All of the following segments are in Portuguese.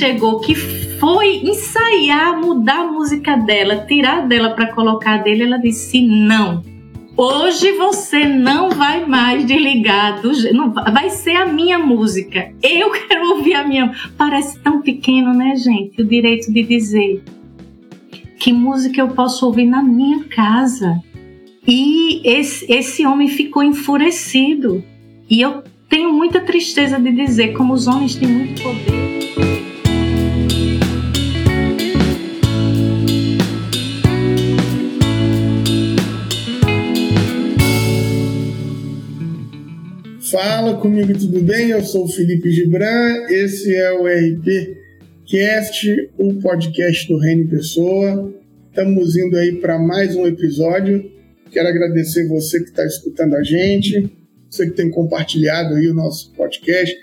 chegou, que foi ensaiar, mudar a música dela, tirar dela para colocar dele, ela disse: não. Hoje você não vai mais desligar, do, não, vai ser a minha música. Eu quero ouvir a minha. Parece tão pequeno, né, gente? O direito de dizer que música eu posso ouvir na minha casa. E esse, esse homem ficou enfurecido. E eu tenho muita tristeza de dizer como os homens têm muito poder. Fala comigo, tudo bem? Eu sou o Felipe Gibran, esse é o RP Cast, o podcast do Reino Pessoa. Estamos indo aí para mais um episódio. Quero agradecer você que está escutando a gente, você que tem compartilhado aí o nosso podcast,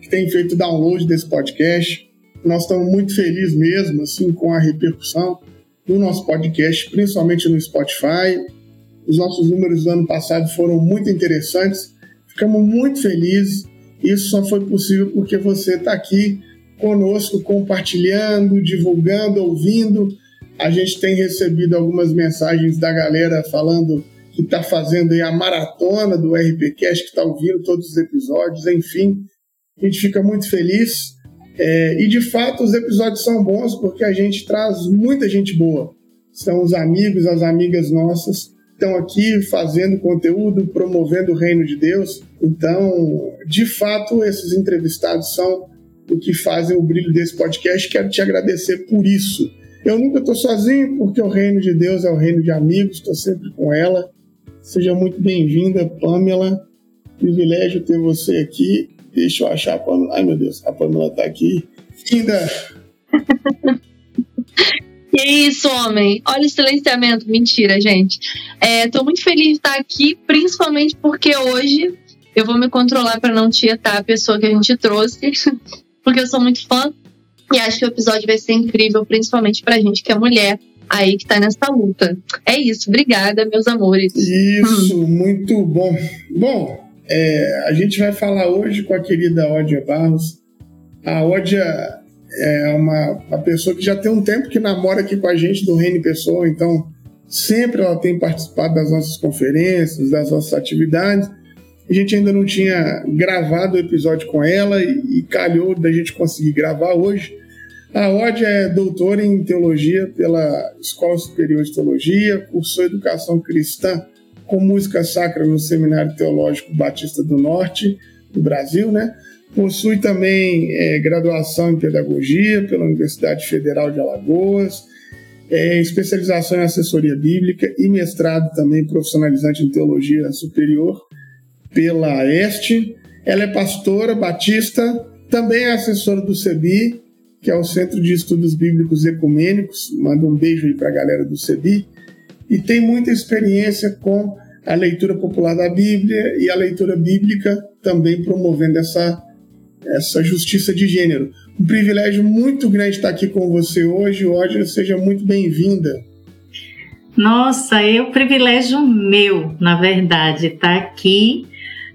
que tem feito download desse podcast. Nós estamos muito felizes mesmo, assim, com a repercussão do nosso podcast, principalmente no Spotify. Os nossos números do ano passado foram muito interessantes Ficamos muito felizes. Isso só foi possível porque você está aqui conosco, compartilhando, divulgando, ouvindo. A gente tem recebido algumas mensagens da galera falando que está fazendo a maratona do RPCast, que está ouvindo todos os episódios, enfim. A gente fica muito feliz. É, e de fato, os episódios são bons porque a gente traz muita gente boa. São os amigos, as amigas nossas estão aqui fazendo conteúdo, promovendo o reino de Deus. Então, de fato, esses entrevistados são o que fazem o brilho desse podcast. Quero te agradecer por isso. Eu nunca estou sozinho, porque o reino de Deus é o reino de amigos, estou sempre com ela. Seja muito bem-vinda, Pamela. Privilégio ter você aqui. Deixa eu achar a Pamela. Ai, meu Deus, a Pamela está aqui. Linda! Que isso, homem. Olha o silenciamento. Mentira, gente. Estou é, muito feliz de estar aqui, principalmente porque hoje eu vou me controlar para não tietar a pessoa que a gente trouxe, porque eu sou muito fã e acho que o episódio vai ser incrível, principalmente pra gente que é mulher aí que tá nessa luta. É isso, obrigada, meus amores. Isso, hum. muito bom. Bom, é, a gente vai falar hoje com a querida Ódia Barros. A Ódia é uma, uma pessoa que já tem um tempo que namora aqui com a gente do Reino Pessoa, então sempre ela tem participado das nossas conferências, das nossas atividades. A gente ainda não tinha gravado o episódio com ela e, e calhou da gente conseguir gravar hoje. A Odd é doutora em teologia pela Escola Superior de Teologia, cursou educação cristã com música sacra no Seminário Teológico Batista do Norte, do Brasil, né? Possui também é, graduação em pedagogia pela Universidade Federal de Alagoas, é, especialização em assessoria bíblica e mestrado também profissionalizante em teologia superior pela Este. Ela é pastora batista, também é assessora do CEBI, que é o Centro de Estudos Bíblicos Ecumênicos. Manda um beijo aí para a galera do CEBI. E tem muita experiência com a leitura popular da Bíblia e a leitura bíblica, também promovendo essa essa justiça de gênero. Um privilégio muito grande estar aqui com você hoje. Hoje, seja muito bem-vinda. Nossa, é um privilégio meu, na verdade, estar aqui,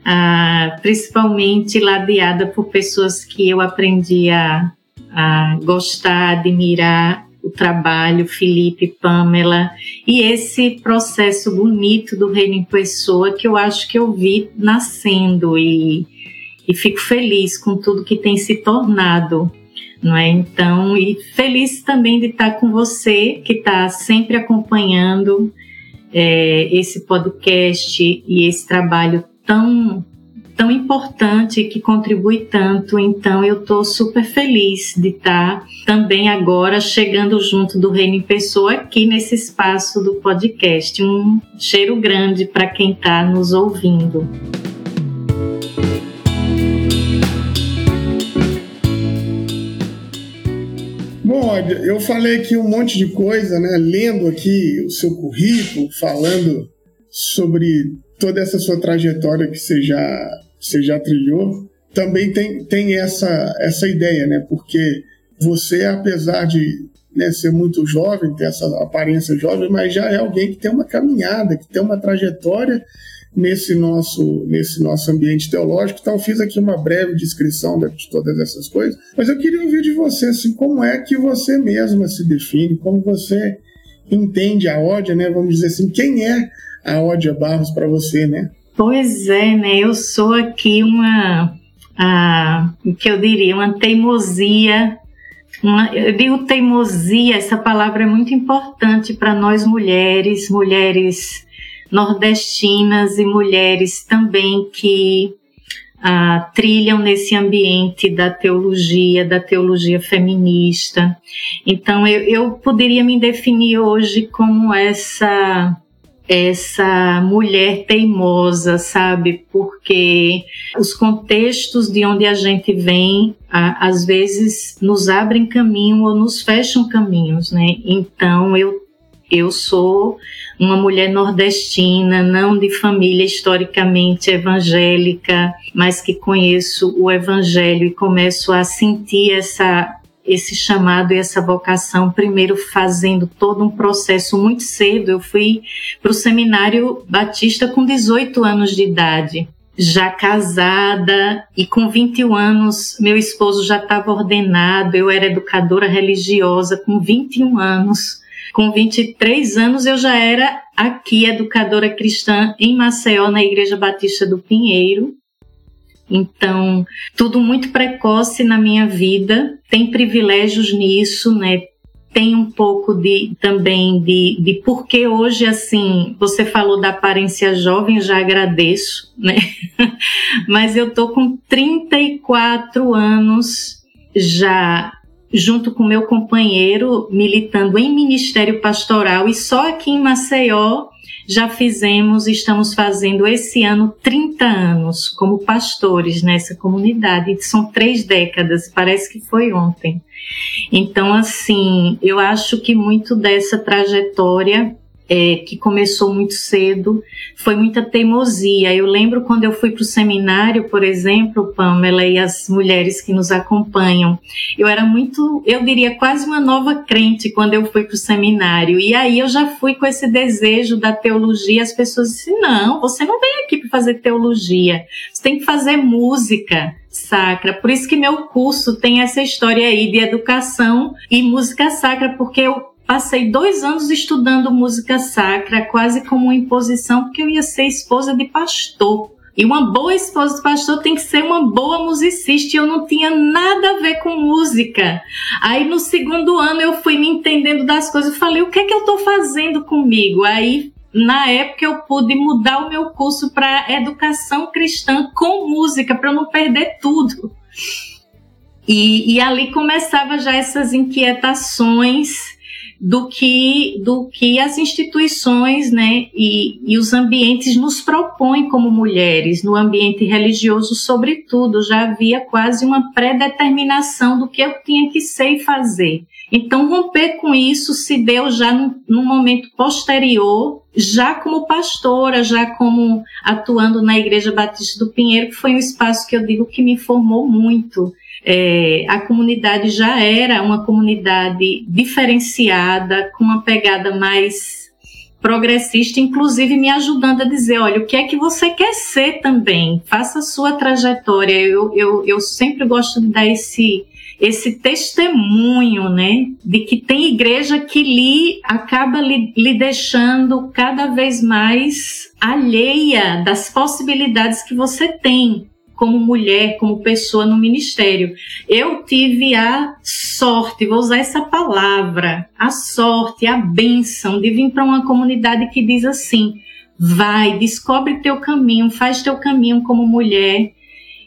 ah, principalmente ladeada por pessoas que eu aprendi a, a gostar, admirar o trabalho, Felipe, Pamela, e esse processo bonito do Reino em Pessoa que eu acho que eu vi nascendo e e fico feliz com tudo que tem se tornado, não é? Então, e feliz também de estar com você, que está sempre acompanhando é, esse podcast e esse trabalho tão tão importante que contribui tanto. Então eu estou super feliz de estar também agora chegando junto do Reino em Pessoa aqui nesse espaço do podcast. Um cheiro grande para quem está nos ouvindo. Bom, eu falei aqui um monte de coisa, né? Lendo aqui o seu currículo, falando sobre toda essa sua trajetória que você já, você já trilhou. Também tem, tem essa, essa ideia, né? Porque você, apesar de né, ser muito jovem, ter essa aparência jovem, mas já é alguém que tem uma caminhada, que tem uma trajetória nesse nosso, nesse nosso ambiente teológico. Então, fiz aqui uma breve descrição de todas essas coisas. Mas eu queria ouvir de você, assim, como é que você mesma se define, como você entende a ódia, né? Vamos dizer assim, quem é a ódia Barros para você, né? Pois é, né? Eu sou aqui uma, a, o que eu diria, uma teimosia. Uma, eu digo teimosia, essa palavra é muito importante para nós mulheres, mulheres nordestinas e mulheres também que ah, trilham nesse ambiente da teologia, da teologia feminista. Então, eu, eu poderia me definir hoje como essa essa mulher teimosa, sabe? Porque os contextos de onde a gente vem, às vezes nos abrem caminho ou nos fecham caminhos, né? Então eu eu sou uma mulher nordestina, não de família historicamente evangélica, mas que conheço o evangelho e começo a sentir essa esse chamado e essa vocação, primeiro fazendo todo um processo muito cedo. Eu fui para o seminário batista com 18 anos de idade, já casada e com 21 anos meu esposo já estava ordenado, eu era educadora religiosa com 21 anos. Com 23 anos eu já era aqui educadora cristã em Maceió, na Igreja Batista do Pinheiro. Então, tudo muito precoce na minha vida, tem privilégios nisso, né? Tem um pouco de também de, de porque hoje, assim, você falou da aparência jovem, já agradeço, né? Mas eu tô com 34 anos já junto com meu companheiro militando em ministério pastoral e só aqui em Maceió já fizemos, estamos fazendo esse ano 30 anos como pastores nessa comunidade. São três décadas, parece que foi ontem. Então, assim, eu acho que muito dessa trajetória é, que começou muito cedo, foi muita teimosia. Eu lembro quando eu fui para o seminário, por exemplo, Pamela e as mulheres que nos acompanham, eu era muito, eu diria quase uma nova crente quando eu fui para o seminário. E aí eu já fui com esse desejo da teologia. As pessoas disseram: não, você não vem aqui para fazer teologia, você tem que fazer música sacra. Por isso que meu curso tem essa história aí de educação e música sacra, porque eu Passei dois anos estudando música sacra, quase como uma imposição, porque eu ia ser esposa de pastor. E uma boa esposa de pastor tem que ser uma boa musicista. E eu não tinha nada a ver com música. Aí no segundo ano eu fui me entendendo das coisas. Eu falei, o que é que eu estou fazendo comigo? Aí na época eu pude mudar o meu curso para educação cristã com música, para não perder tudo. E, e ali começava já essas inquietações do que, do que as instituições né, e, e os ambientes nos propõem como mulheres, no ambiente religioso, sobretudo, já havia quase uma predeterminação do que eu tinha que ser e fazer. Então, romper com isso se deu já num, momento posterior, já como pastora, já como atuando na Igreja Batista do Pinheiro, que foi um espaço que eu digo que me formou muito é, a comunidade já era uma comunidade diferenciada, com uma pegada mais progressista, inclusive me ajudando a dizer, olha, o que é que você quer ser também? Faça a sua trajetória. Eu, eu, eu sempre gosto de dar esse esse testemunho, né, de que tem igreja que lhe acaba lhe, lhe deixando cada vez mais alheia das possibilidades que você tem como mulher, como pessoa no ministério. Eu tive a sorte, vou usar essa palavra, a sorte, a bênção de vir para uma comunidade que diz assim: vai, descobre teu caminho, faz teu caminho como mulher.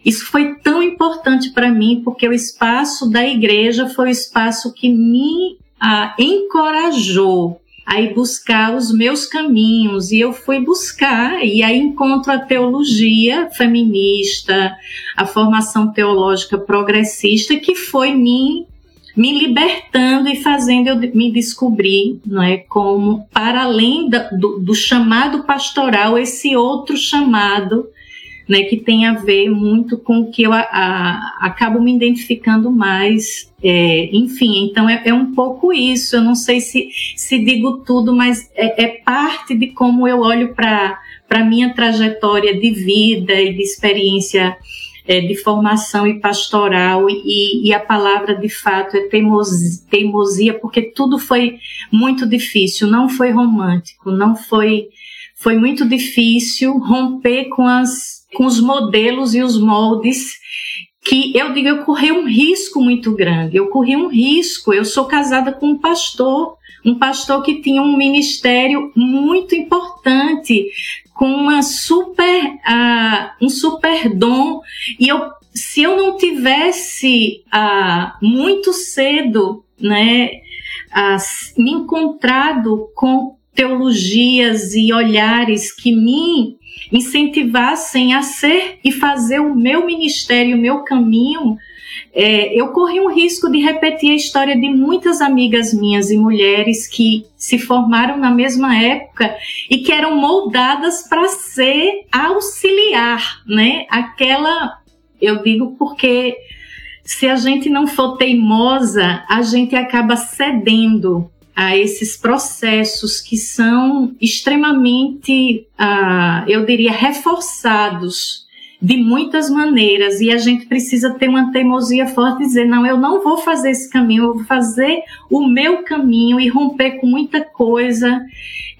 Isso foi tão importante para mim, porque o espaço da igreja foi o espaço que me ah, encorajou aí buscar os meus caminhos. E eu fui buscar e aí encontro a teologia feminista, a formação teológica progressista que foi me me libertando e fazendo eu me descobrir, não é, como para além do, do chamado pastoral esse outro chamado né, que tem a ver muito com o que eu a, a, acabo me identificando mais. É, enfim, então é, é, um pouco isso. Eu não sei se, se digo tudo, mas é, é parte de como eu olho para a minha trajetória de vida e de experiência é, de formação e pastoral, e, e, a palavra de fato é teimosia, teimosia, porque tudo foi muito difícil, não foi romântico, não foi. Foi muito difícil romper com, as, com os modelos e os moldes que eu digo, eu corri um risco muito grande. Eu corri um risco. Eu sou casada com um pastor, um pastor que tinha um ministério muito importante, com uma super, uh, um super dom. E eu, se eu não tivesse uh, muito cedo, né, uh, me encontrado com teologias e olhares que me incentivassem a ser e fazer o meu ministério, o meu caminho, é, eu corri um risco de repetir a história de muitas amigas minhas e mulheres que se formaram na mesma época e que eram moldadas para ser auxiliar, né? Aquela, eu digo porque se a gente não for teimosa, a gente acaba cedendo a esses processos que são extremamente, uh, eu diria, reforçados de muitas maneiras. E a gente precisa ter uma teimosia forte e dizer não eu não vou fazer esse caminho eu vou fazer o meu caminho e romper com muita coisa.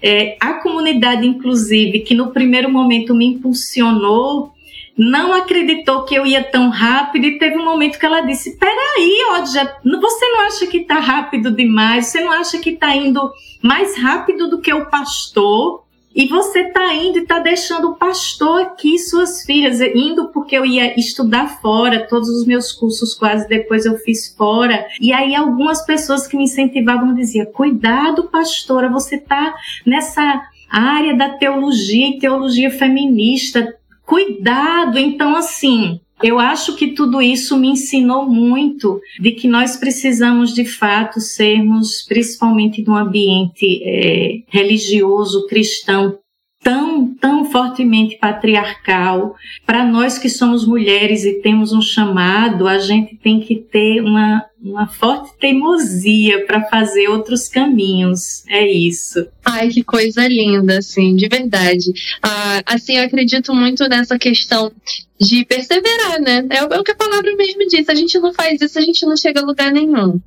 É, a comunidade inclusive que no primeiro momento me impulsionou não acreditou que eu ia tão rápido e teve um momento que ela disse peraí Odja, você não acha que está rápido demais você não acha que está indo mais rápido do que o pastor e você está indo e está deixando o pastor aqui, suas filhas, indo porque eu ia estudar fora, todos os meus cursos quase depois eu fiz fora. E aí algumas pessoas que me incentivavam diziam: cuidado, pastora, você está nessa área da teologia e teologia feminista. Cuidado, então assim, eu acho que tudo isso me ensinou muito de que nós precisamos de fato sermos, principalmente num ambiente é, religioso cristão tão, tão fortemente patriarcal. Para nós que somos mulheres e temos um chamado, a gente tem que ter uma, uma forte teimosia para fazer outros caminhos. É isso. Ai, que coisa linda, assim, de verdade. Ah, assim, eu acredito muito nessa questão de perseverar, né? É, é o que a palavra mesmo diz. Se a gente não faz isso, a gente não chega a lugar nenhum.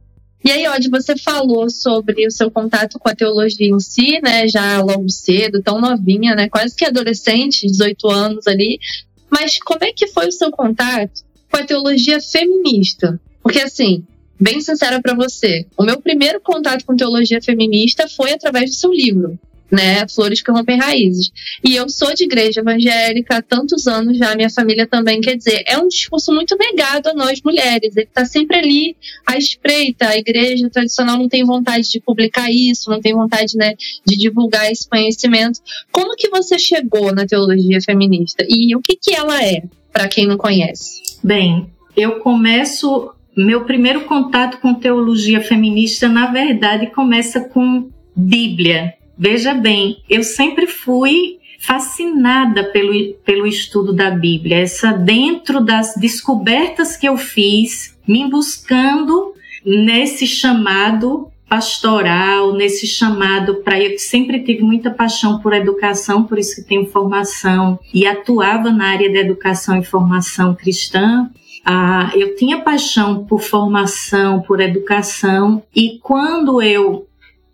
E aí, Odd, você falou sobre o seu contato com a teologia em si, né? Já logo cedo, tão novinha, né? Quase que adolescente, 18 anos ali. Mas como é que foi o seu contato com a teologia feminista? Porque, assim, bem sincera para você, o meu primeiro contato com teologia feminista foi através do seu livro, né? Flores que rompem raízes. E eu sou de igreja evangélica há tantos anos já, minha família também. Quer dizer, é um discurso muito negado a nós mulheres. Ele está sempre ali à espreita. A igreja tradicional não tem vontade de publicar isso, não tem vontade, né, de divulgar esse conhecimento. Como que você chegou na teologia feminista? E o que, que ela é, para quem não conhece? Bem, eu começo. Meu primeiro contato com teologia feminista, na verdade, começa com Bíblia, Veja bem, eu sempre fui fascinada pelo, pelo estudo da Bíblia, essa dentro das descobertas que eu fiz, me buscando nesse chamado pastoral, nesse chamado para eu sempre tive muita paixão por educação, por isso que tenho formação e atuava na área da educação e formação cristã. Ah, eu tinha paixão por formação, por educação e quando eu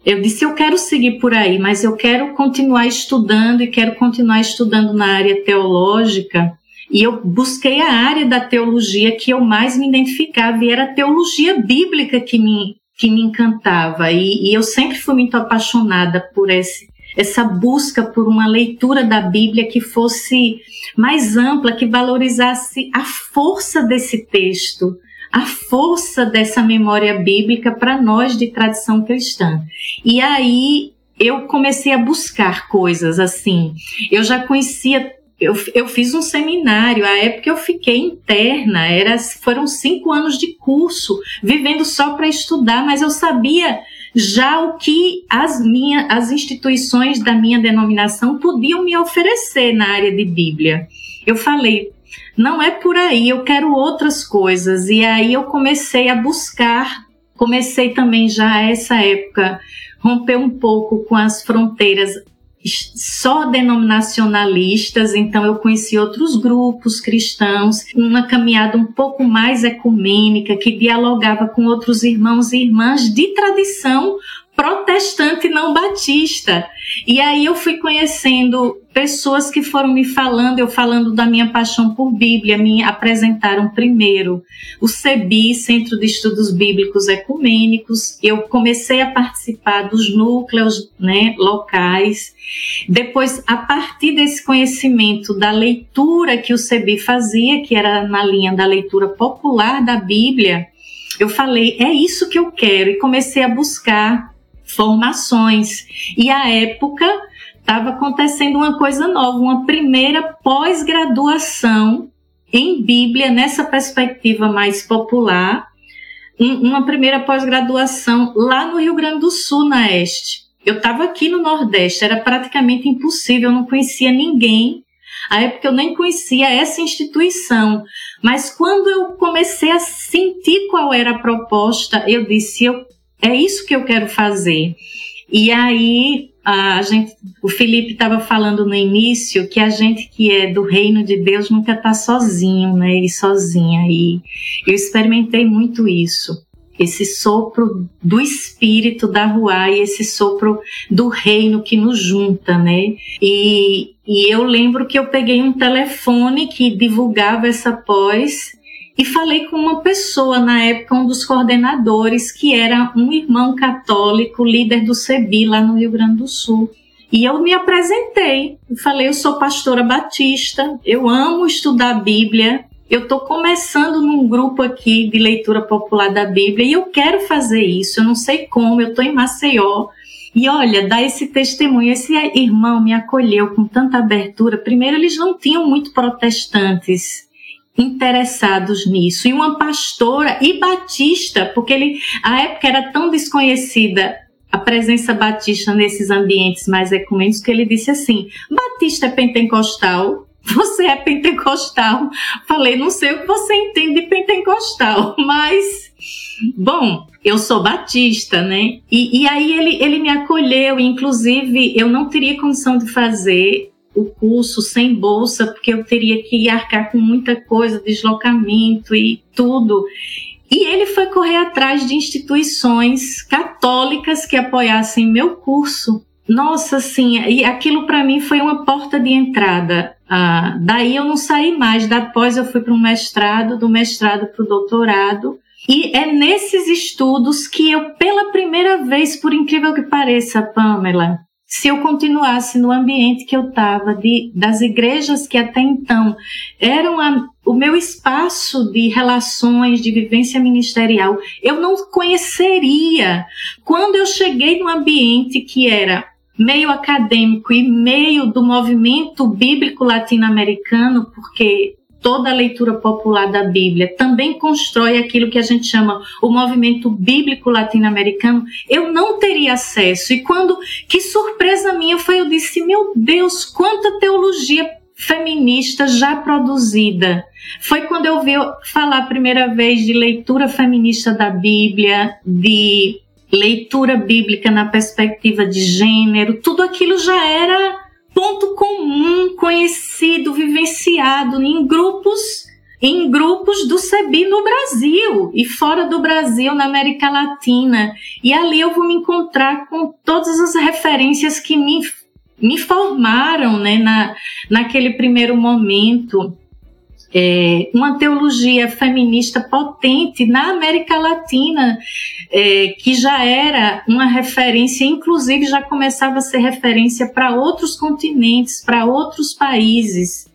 eu disse, eu quero seguir por aí, mas eu quero continuar estudando e quero continuar estudando na área teológica. E eu busquei a área da teologia que eu mais me identificava, e era a teologia bíblica que me, que me encantava. E, e eu sempre fui muito apaixonada por esse, essa busca por uma leitura da Bíblia que fosse mais ampla, que valorizasse a força desse texto, a força dessa memória bíblica para nós de tradição cristã. E aí eu comecei a buscar coisas assim. Eu já conhecia eu, eu fiz um seminário, a época eu fiquei interna, era, foram cinco anos de curso, vivendo só para estudar, mas eu sabia já o que as, minha, as instituições da minha denominação podiam me oferecer na área de Bíblia. eu falei, não é por aí, eu quero outras coisas. E aí eu comecei a buscar, comecei também já essa época romper um pouco com as fronteiras só denominacionalistas, então eu conheci outros grupos cristãos, uma caminhada um pouco mais ecumênica, que dialogava com outros irmãos e irmãs de tradição protestante não batista. E aí eu fui conhecendo pessoas que foram me falando, eu falando da minha paixão por Bíblia, me apresentaram primeiro o CEBI, Centro de Estudos Bíblicos Ecumênicos. Eu comecei a participar dos núcleos né, locais. Depois, a partir desse conhecimento da leitura que o CEBI fazia, que era na linha da leitura popular da Bíblia, eu falei, é isso que eu quero, e comecei a buscar formações. E à época estava acontecendo uma coisa nova, uma primeira pós-graduação em Bíblia, nessa perspectiva mais popular, uma primeira pós-graduação lá no Rio Grande do Sul, na Este. Eu estava aqui no Nordeste, era praticamente impossível, eu não conhecia ninguém. À época eu nem conhecia essa instituição, mas quando eu comecei a sentir qual era a proposta, eu disse: eu é isso que eu quero fazer. E aí a gente, o Felipe estava falando no início que a gente que é do reino de Deus nunca está sozinho, né? E sozinha. E eu experimentei muito isso. Esse sopro do espírito da rua e esse sopro do reino que nos junta, né? E, e eu lembro que eu peguei um telefone que divulgava essa pós e falei com uma pessoa na época, um dos coordenadores, que era um irmão católico, líder do CEBI lá no Rio Grande do Sul. E eu me apresentei, falei, eu sou pastora batista, eu amo estudar a Bíblia, eu estou começando num grupo aqui de leitura popular da Bíblia e eu quero fazer isso, eu não sei como, eu estou em Maceió. E olha, dá esse testemunho, esse irmão me acolheu com tanta abertura. Primeiro, eles não tinham muito protestantes, interessados nisso. E uma pastora e batista, porque ele, a época era tão desconhecida a presença batista nesses ambientes mais ecumênicos que ele disse assim: Batista é pentecostal, você é pentecostal. Falei, não sei o que você entende de pentecostal, mas bom, eu sou batista, né? E, e aí ele, ele me acolheu, inclusive eu não teria condição de fazer o curso sem bolsa, porque eu teria que arcar com muita coisa, deslocamento e tudo. E ele foi correr atrás de instituições católicas que apoiassem meu curso. Nossa, assim, e aquilo para mim foi uma porta de entrada. Ah, daí eu não saí mais. Depois eu fui para um mestrado, do mestrado para o doutorado. E é nesses estudos que eu, pela primeira vez, por incrível que pareça, Pamela, se eu continuasse no ambiente que eu estava, das igrejas que até então eram a, o meu espaço de relações, de vivência ministerial, eu não conheceria. Quando eu cheguei no ambiente que era meio acadêmico e meio do movimento bíblico latino-americano, porque toda a leitura popular da Bíblia também constrói aquilo que a gente chama o movimento bíblico latino-americano, eu não teria acesso. E quando, que surpresa minha foi, eu disse, meu Deus, quanta teologia feminista já produzida. Foi quando eu vi falar a primeira vez de leitura feminista da Bíblia, de leitura bíblica na perspectiva de gênero, tudo aquilo já era ponto comum, conhecido, vivenciado em grupos em grupos do CEBI no Brasil e fora do Brasil, na América Latina. E ali eu vou me encontrar com todas as referências que me, me formaram né, na, naquele primeiro momento é, uma teologia feminista potente na América Latina, é, que já era uma referência, inclusive já começava a ser referência para outros continentes, para outros países.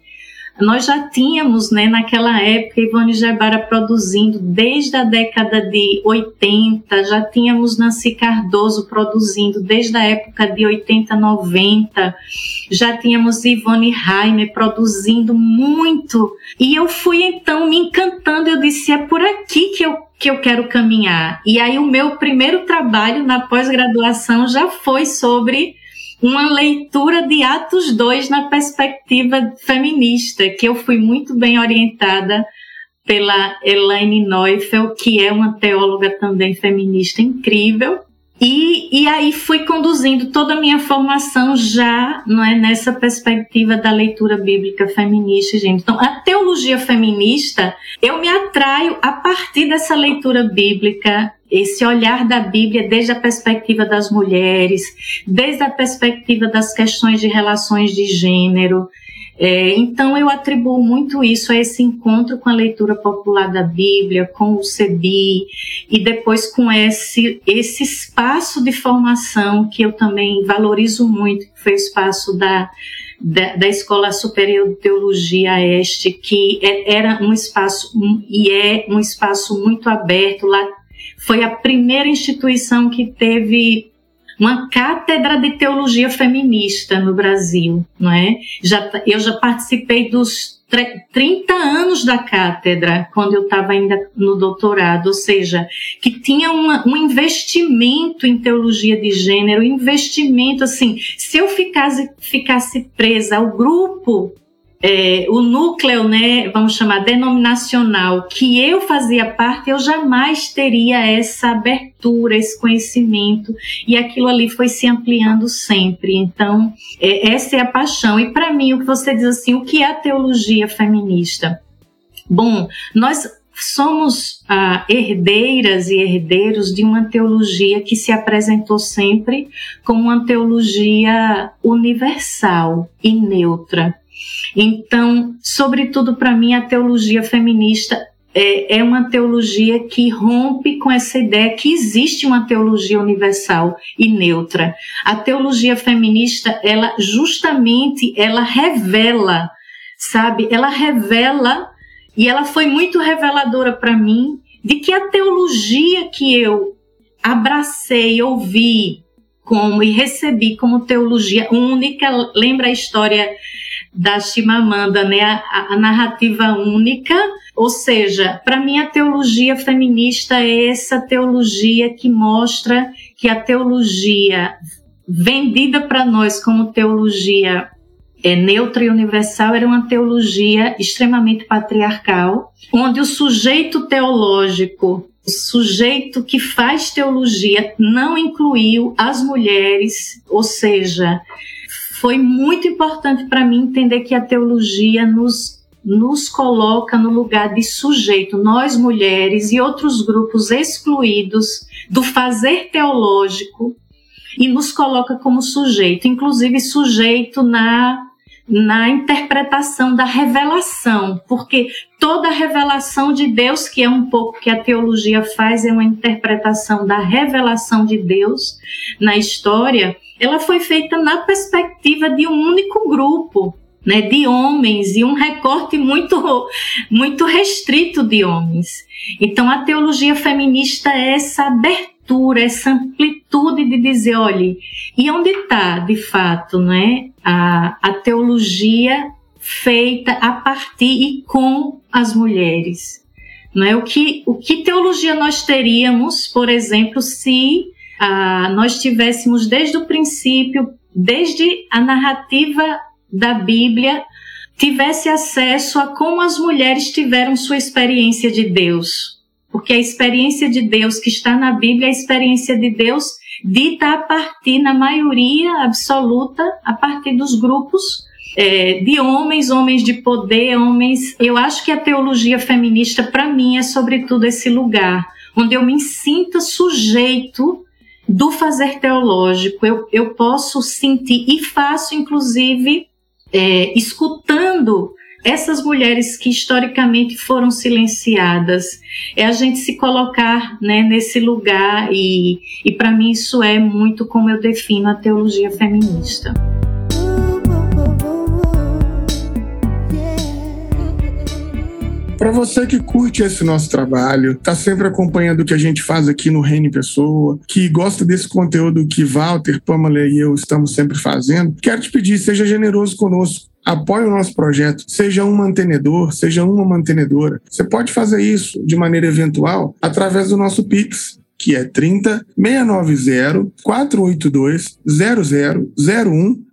Nós já tínhamos, né, naquela época, Ivone Gebara produzindo desde a década de 80, já tínhamos Nancy Cardoso produzindo desde a época de 80, 90, já tínhamos Ivone Raime produzindo muito. E eu fui então me encantando, eu disse, é por aqui que eu que eu quero caminhar. E aí o meu primeiro trabalho na pós-graduação já foi sobre uma leitura de Atos 2 na perspectiva feminista, que eu fui muito bem orientada pela Elaine Neufeld, que é uma teóloga também feminista incrível. E, e aí fui conduzindo toda a minha formação já não é, nessa perspectiva da leitura bíblica feminista, gente. Então, a teologia feminista, eu me atraio a partir dessa leitura bíblica, esse olhar da Bíblia desde a perspectiva das mulheres, desde a perspectiva das questões de relações de gênero, é, então, eu atribuo muito isso a esse encontro com a leitura popular da Bíblia, com o CEBI, e depois com esse, esse espaço de formação que eu também valorizo muito, que foi o espaço da, da, da, Escola Superior de Teologia Este, que é, era um espaço e é um espaço muito aberto. Lá foi a primeira instituição que teve uma cátedra de teologia feminista no Brasil, não é? Já, eu já participei dos 30 anos da cátedra, quando eu estava ainda no doutorado, ou seja, que tinha uma, um investimento em teologia de gênero, investimento assim, se eu ficasse, ficasse presa ao grupo é, o núcleo, né, vamos chamar denominacional, que eu fazia parte, eu jamais teria essa abertura, esse conhecimento, e aquilo ali foi se ampliando sempre. Então, é, essa é a paixão. E para mim, o que você diz assim, o que é a teologia feminista? Bom, nós somos ah, herdeiras e herdeiros de uma teologia que se apresentou sempre como uma teologia universal e neutra então, sobretudo para mim, a teologia feminista é, é, uma teologia que rompe com essa ideia que existe uma teologia universal e neutra. A teologia feminista, ela justamente, ela revela, sabe? Ela revela e ela foi muito reveladora para mim de que a teologia que eu abracei, ouvi como e recebi como teologia única, lembra a história da Chimamanda, né, a, a narrativa única, ou seja, para mim a teologia feminista é essa teologia que mostra que a teologia vendida para nós como teologia é, neutra e universal era uma teologia extremamente patriarcal, onde o sujeito teológico, o sujeito que faz teologia, não incluiu as mulheres, ou seja, foi muito importante para mim entender que a teologia nos nos coloca no lugar de sujeito, nós mulheres e outros grupos excluídos do fazer teológico e nos coloca como sujeito, inclusive sujeito na na interpretação da revelação, porque toda revelação de Deus, que é um pouco que a teologia faz, é uma interpretação da revelação de Deus na história, ela foi feita na perspectiva de um único grupo, né, de homens e um recorte muito muito restrito de homens. Então a teologia feminista é essa abertura, essa amplitude de dizer, olhe, e onde está de fato, né, a, a teologia feita a partir e com as mulheres? Não é o que o que teologia nós teríamos, por exemplo, se ah, nós tivéssemos desde o princípio, desde a narrativa da Bíblia, tivesse acesso a como as mulheres tiveram sua experiência de Deus. Porque a experiência de Deus que está na Bíblia é a experiência de Deus dita a partir, na maioria absoluta, a partir dos grupos é, de homens, homens de poder, homens. Eu acho que a teologia feminista, para mim, é sobretudo esse lugar onde eu me sinta sujeito do fazer teológico. Eu, eu posso sentir e faço, inclusive, é, escutando essas mulheres que historicamente foram silenciadas, é a gente se colocar né, nesse lugar e, e para mim isso é muito como eu defino a teologia feminista. Para você que curte esse nosso trabalho, tá sempre acompanhando o que a gente faz aqui no Reino Pessoa, que gosta desse conteúdo que Walter, Pamela e eu estamos sempre fazendo, quero te pedir, seja generoso conosco apoie o nosso projeto, seja um mantenedor, seja uma mantenedora. Você pode fazer isso de maneira eventual através do nosso Pix, que é 30 690 482 0001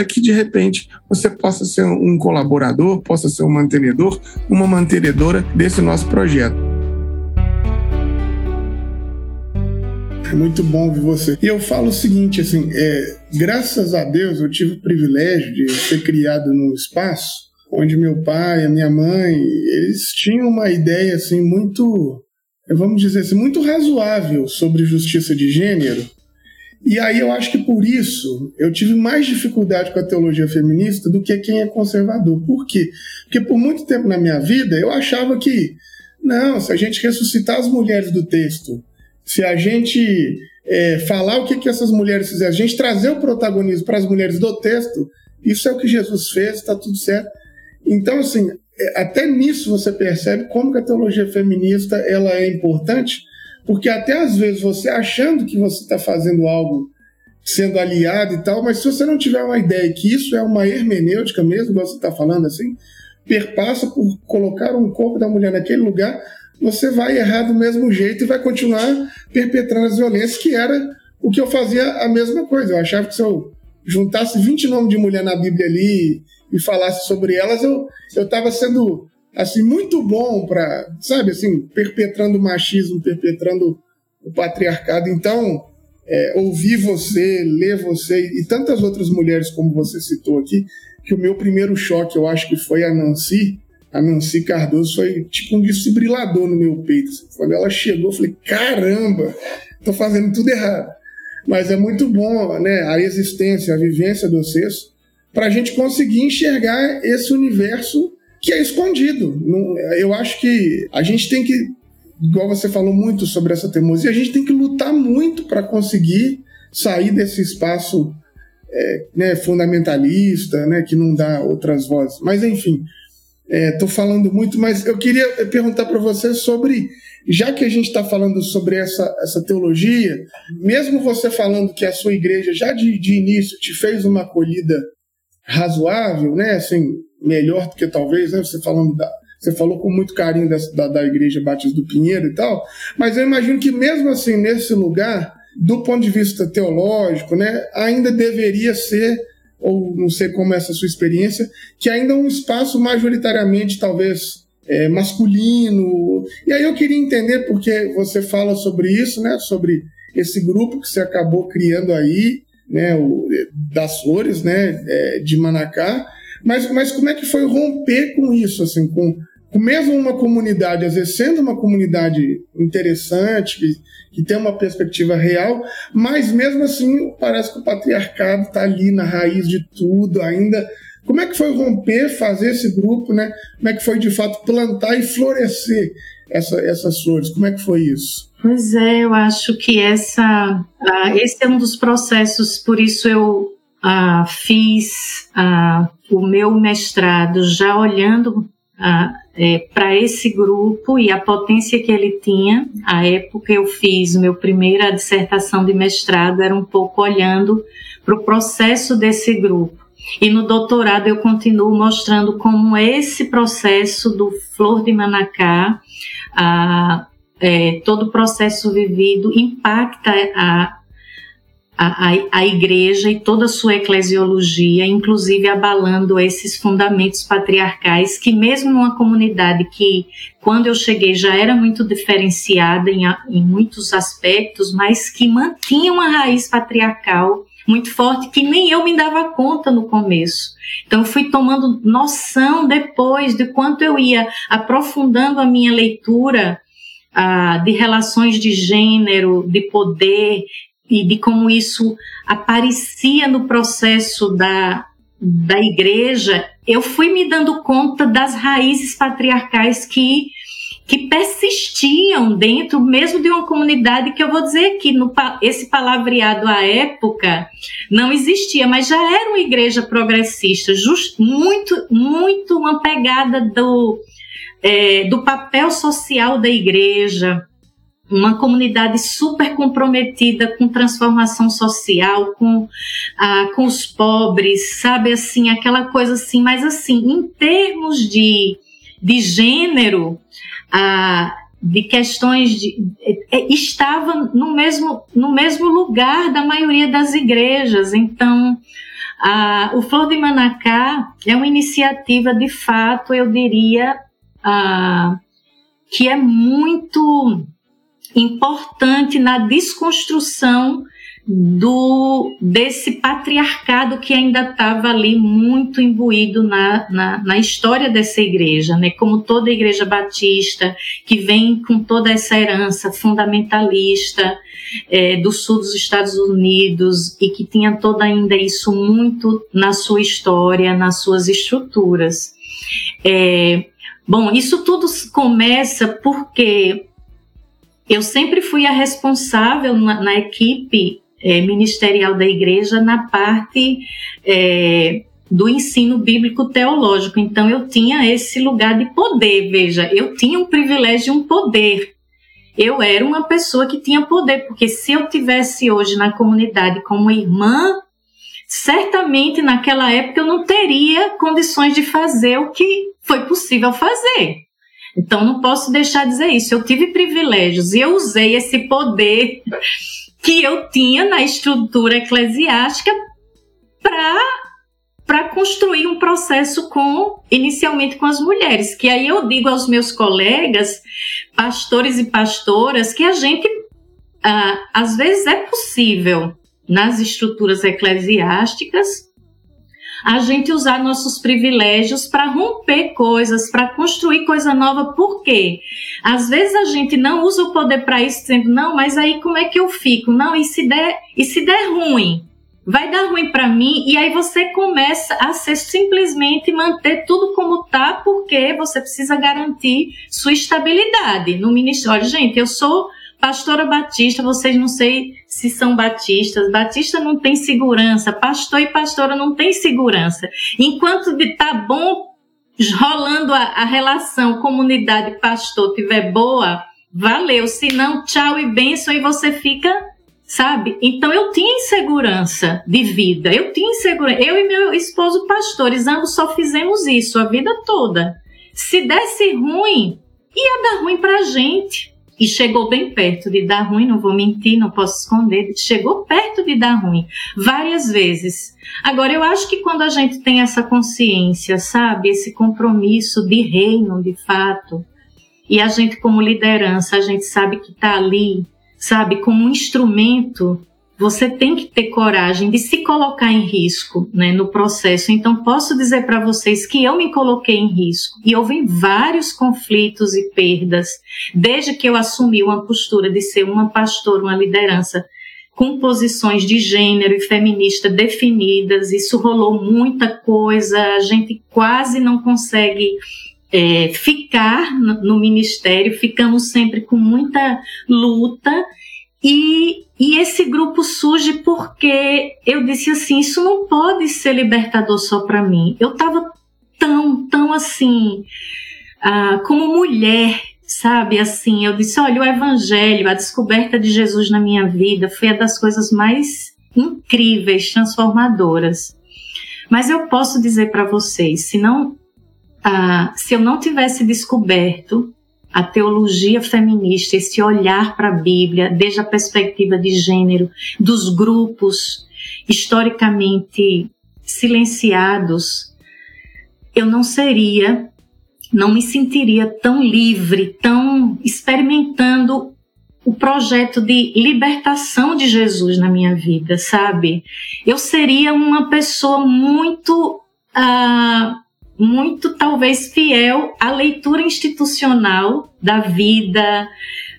para que de repente você possa ser um colaborador, possa ser um mantenedor, uma mantenedora desse nosso projeto. É muito bom ouvir você. E eu falo o seguinte, assim, é, graças a Deus eu tive o privilégio de ser criado num espaço onde meu pai, a minha mãe, eles tinham uma ideia assim muito, vamos dizer assim, muito razoável sobre justiça de gênero e aí eu acho que por isso eu tive mais dificuldade com a teologia feminista do que quem é conservador. Por quê? Porque por muito tempo na minha vida eu achava que, não, se a gente ressuscitar as mulheres do texto, se a gente é, falar o que, que essas mulheres fizeram, a gente trazer o protagonismo para as mulheres do texto, isso é o que Jesus fez, está tudo certo. Então, assim, é, até nisso você percebe como que a teologia feminista ela é importante, porque até às vezes você achando que você está fazendo algo sendo aliado e tal, mas se você não tiver uma ideia que isso é uma hermenêutica mesmo, você está falando assim, perpassa por colocar um corpo da mulher naquele lugar, você vai errar do mesmo jeito e vai continuar perpetrando as violências, que era o que eu fazia a mesma coisa. Eu achava que se eu juntasse 20 nomes de mulher na Bíblia ali e falasse sobre elas, eu estava sendo assim muito bom para, sabe, assim, perpetrando o machismo, perpetrando o patriarcado. Então, é, ouvir você, ler você e tantas outras mulheres como você citou aqui, que o meu primeiro choque, eu acho que foi a Nancy, a Nancy Cardoso foi tipo um desfibrilador no meu peito. Assim. Quando ela chegou, eu falei: caramba, tô fazendo tudo errado. Mas é muito bom, né, a existência, a vivência do sexo, para a gente conseguir enxergar esse universo que é escondido. Eu acho que a gente tem que, igual você falou muito sobre essa teimosia, a gente tem que lutar muito para conseguir sair desse espaço é, né, fundamentalista, né, que não dá outras vozes. Mas, enfim, estou é, falando muito, mas eu queria perguntar para você sobre, já que a gente está falando sobre essa, essa teologia, mesmo você falando que a sua igreja já de, de início te fez uma acolhida razoável, né, assim, melhor do que talvez, né? Você falando da, você falou com muito carinho da, da, da, Igreja Batista do Pinheiro e tal, mas eu imagino que mesmo assim, nesse lugar, do ponto de vista teológico, né, ainda deveria ser, ou não sei como é essa sua experiência, que ainda é um espaço majoritariamente, talvez, é, masculino. E aí eu queria entender, porque você fala sobre isso, né, sobre esse grupo que você acabou criando aí, né, o, das flores, né, é, de Manacá, mas, mas como é que foi romper com isso, assim, com, com mesmo uma comunidade, às vezes sendo uma comunidade interessante, que, que tem uma perspectiva real, mas mesmo assim parece que o patriarcado está ali na raiz de tudo ainda. Como é que foi romper, fazer esse grupo, né? Como é que foi de fato plantar e florescer essa, essas flores? Como é que foi isso? Pois é, eu acho que essa, uh, esse é um dos processos, por isso eu uh, fiz uh, o meu mestrado já olhando uh, é, para esse grupo e a potência que ele tinha. A época eu fiz meu primeira dissertação de mestrado era um pouco olhando para o processo desse grupo. E no doutorado eu continuo mostrando como esse processo do Flor de Manacá, é, todo o processo vivido impacta a, a, a, igreja e toda a sua eclesiologia, inclusive abalando esses fundamentos patriarcais que mesmo numa comunidade que quando eu cheguei já era muito diferenciada em, em muitos aspectos, mas que mantinha uma raiz patriarcal muito forte que nem eu me dava conta no começo. Então fui tomando noção depois de quanto eu ia aprofundando a minha leitura ah, de relações de gênero, de poder, e de como isso aparecia no processo da, da igreja, eu fui me dando conta das raízes patriarcais que, que persistiam dentro mesmo de uma comunidade que eu vou dizer que no, esse palavreado à época não existia, mas já era uma igreja progressista, just, muito, muito uma pegada do, é, do papel social da igreja, uma comunidade super comprometida com transformação social, com, ah, com os pobres, sabe assim, aquela coisa assim, mas assim, em termos de, de gênero, ah, de questões de é, estava no mesmo no mesmo lugar da maioria das igrejas. Então ah, o Flor de Manacá é uma iniciativa de fato eu diria ah, que é muito importante na desconstrução do desse patriarcado que ainda estava ali muito imbuído na, na, na, história dessa igreja, né? Como toda igreja batista que vem com toda essa herança fundamentalista é, do sul dos Estados Unidos e que tinha toda ainda isso muito na sua história, nas suas estruturas. É, bom, isso tudo começa porque eu sempre fui a responsável na, na equipe é, ministerial da igreja na parte é, do ensino bíblico teológico. Então eu tinha esse lugar de poder, veja, eu tinha um privilégio, um poder. Eu era uma pessoa que tinha poder, porque se eu tivesse hoje na comunidade como irmã, certamente naquela época eu não teria condições de fazer o que foi possível fazer. Então não posso deixar de dizer isso. Eu tive privilégios e eu usei esse poder que eu tinha na estrutura eclesiástica para para construir um processo com inicialmente com as mulheres, que aí eu digo aos meus colegas, pastores e pastoras, que a gente ah, às vezes é possível nas estruturas eclesiásticas a gente usar nossos privilégios para romper coisas, para construir coisa nova. Por quê? Às vezes a gente não usa o poder para isso, dizendo, não, mas aí como é que eu fico? Não, e se der, e se der ruim? Vai dar ruim para mim e aí você começa a ser simplesmente manter tudo como tá, porque você precisa garantir sua estabilidade no ministério. Olha, gente, eu sou Pastora Batista, vocês não sei se são batistas. Batista não tem segurança. Pastor e pastora não tem segurança. Enquanto tá bom rolando a, a relação comunidade-pastor tiver boa, valeu. Se não, tchau e benção e você fica, sabe? Então eu tinha insegurança de vida. Eu tinha insegurança. Eu e meu esposo pastores, ambos só fizemos isso a vida toda. Se desse ruim, ia dar ruim pra gente e chegou bem perto de dar ruim, não vou mentir, não posso esconder, chegou perto de dar ruim, várias vezes. Agora, eu acho que quando a gente tem essa consciência, sabe, esse compromisso de reino, de fato, e a gente, como liderança, a gente sabe que está ali, sabe, como um instrumento você tem que ter coragem de se colocar em risco né, no processo. Então, posso dizer para vocês que eu me coloquei em risco e houve vários conflitos e perdas desde que eu assumi uma postura de ser uma pastora, uma liderança com posições de gênero e feminista definidas. Isso rolou muita coisa, a gente quase não consegue é, ficar no, no ministério, ficamos sempre com muita luta e, e esse grupo surge porque eu disse assim: isso não pode ser libertador só para mim. Eu estava tão, tão assim, ah, como mulher, sabe? Assim, eu disse: olha, o Evangelho, a descoberta de Jesus na minha vida foi uma das coisas mais incríveis, transformadoras. Mas eu posso dizer para vocês: se não, ah, se eu não tivesse descoberto a teologia feminista, esse olhar para a Bíblia, desde a perspectiva de gênero, dos grupos historicamente silenciados, eu não seria, não me sentiria tão livre, tão experimentando o projeto de libertação de Jesus na minha vida, sabe? Eu seria uma pessoa muito. Uh, muito talvez fiel à leitura institucional da vida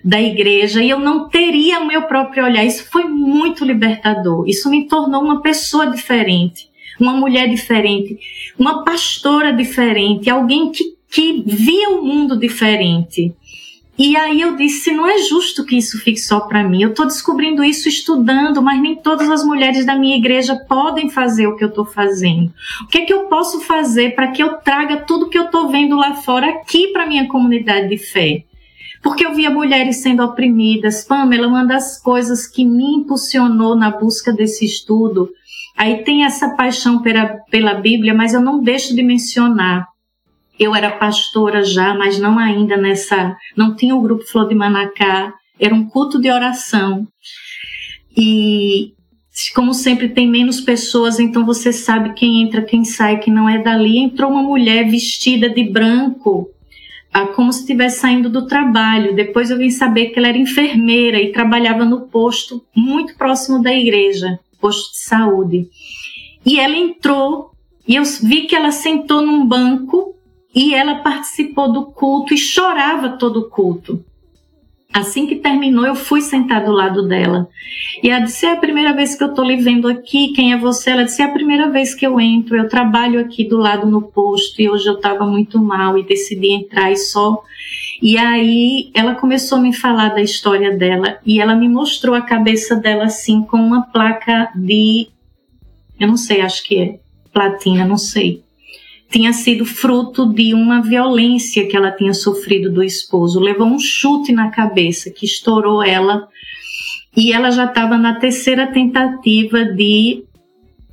da igreja e eu não teria o meu próprio olhar. Isso foi muito libertador. Isso me tornou uma pessoa diferente, uma mulher diferente, uma pastora diferente, alguém que, que via o mundo diferente. E aí eu disse, não é justo que isso fique só para mim. Eu estou descobrindo isso estudando, mas nem todas as mulheres da minha igreja podem fazer o que eu estou fazendo. O que é que eu posso fazer para que eu traga tudo que eu estou vendo lá fora aqui para minha comunidade de fé? Porque eu via mulheres sendo oprimidas. Pamela, uma das coisas que me impulsionou na busca desse estudo, aí tem essa paixão pela, pela Bíblia, mas eu não deixo de mencionar eu era pastora já, mas não ainda nessa. Não tinha o grupo Flor de Manacá, era um culto de oração. E como sempre tem menos pessoas, então você sabe quem entra, quem sai, que não é dali. Entrou uma mulher vestida de branco, ah, como se estivesse saindo do trabalho. Depois eu vim saber que ela era enfermeira e trabalhava no posto muito próximo da igreja, posto de saúde. E ela entrou e eu vi que ela sentou num banco e ela participou do culto e chorava todo o culto. Assim que terminou, eu fui sentar do lado dela. E ela disse: É a primeira vez que eu estou lhe vendo aqui. Quem é você? Ela disse: É a primeira vez que eu entro. Eu trabalho aqui do lado no posto e hoje eu estava muito mal e decidi entrar e só. E aí ela começou a me falar da história dela e ela me mostrou a cabeça dela assim com uma placa de. Eu não sei, acho que é platina, não sei tinha sido fruto de uma violência que ela tinha sofrido do esposo. Levou um chute na cabeça que estourou ela e ela já estava na terceira tentativa de,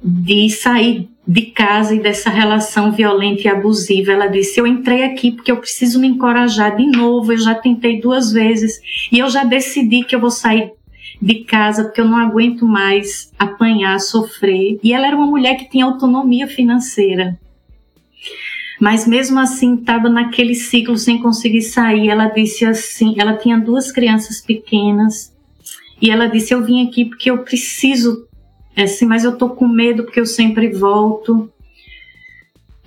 de sair de casa e dessa relação violenta e abusiva. Ela disse: Eu entrei aqui porque eu preciso me encorajar de novo. Eu já tentei duas vezes e eu já decidi que eu vou sair de casa porque eu não aguento mais apanhar, sofrer. E ela era uma mulher que tinha autonomia financeira mas mesmo assim estava naquele ciclo sem conseguir sair. Ela disse assim, ela tinha duas crianças pequenas e ela disse: "Eu vim aqui porque eu preciso, é assim, mas eu tô com medo porque eu sempre volto".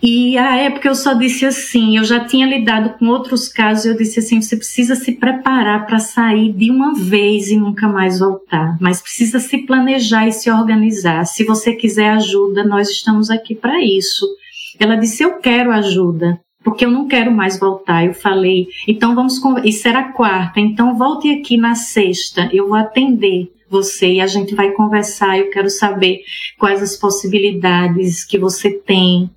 E a época eu só disse assim, eu já tinha lidado com outros casos, eu disse assim, você precisa se preparar para sair de uma vez e nunca mais voltar, mas precisa se planejar e se organizar. Se você quiser ajuda, nós estamos aqui para isso. Ela disse: Eu quero ajuda, porque eu não quero mais voltar. Eu falei: Então vamos. Isso era quarta, então volte aqui na sexta, eu vou atender você e a gente vai conversar. Eu quero saber quais as possibilidades que você tem,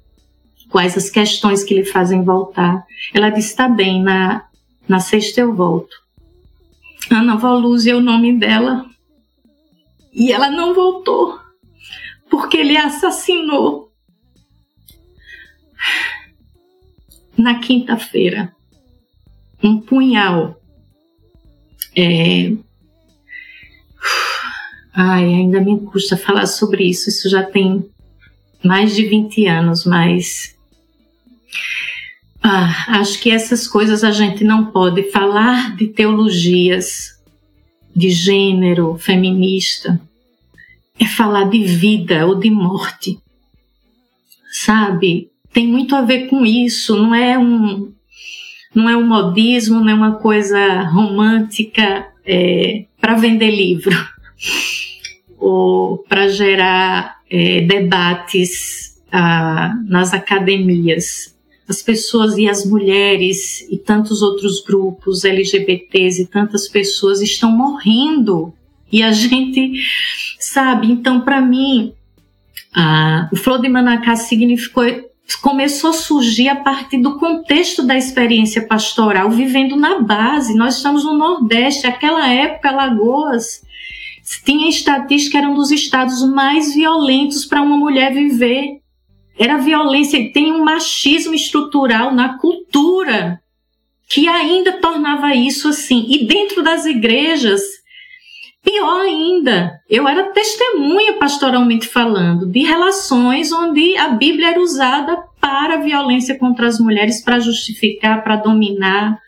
quais as questões que lhe fazem voltar. Ela disse: Tá bem, na, na sexta eu volto. Ana Voluse é o nome dela. E ela não voltou, porque ele assassinou na quinta-feira, um punhal. É... Ai, ainda me custa falar sobre isso, isso já tem mais de 20 anos, mas ah, acho que essas coisas a gente não pode falar de teologias de gênero feminista, é falar de vida ou de morte, sabe? Tem muito a ver com isso, não é um, não é um modismo, não é uma coisa romântica é, para vender livro ou para gerar é, debates ah, nas academias. As pessoas e as mulheres e tantos outros grupos LGBTs e tantas pessoas estão morrendo e a gente sabe. Então, para mim, ah, o Flor de Manacá significou começou a surgir a partir do contexto da experiência pastoral, vivendo na base. Nós estamos no Nordeste, aquela época, Lagoas tinha estatística, era um dos estados mais violentos para uma mulher viver. Era violência, tem um machismo estrutural na cultura que ainda tornava isso assim. E dentro das igrejas, Pior ainda, eu era testemunha pastoralmente falando de relações onde a Bíblia era usada para a violência contra as mulheres, para justificar, para dominar,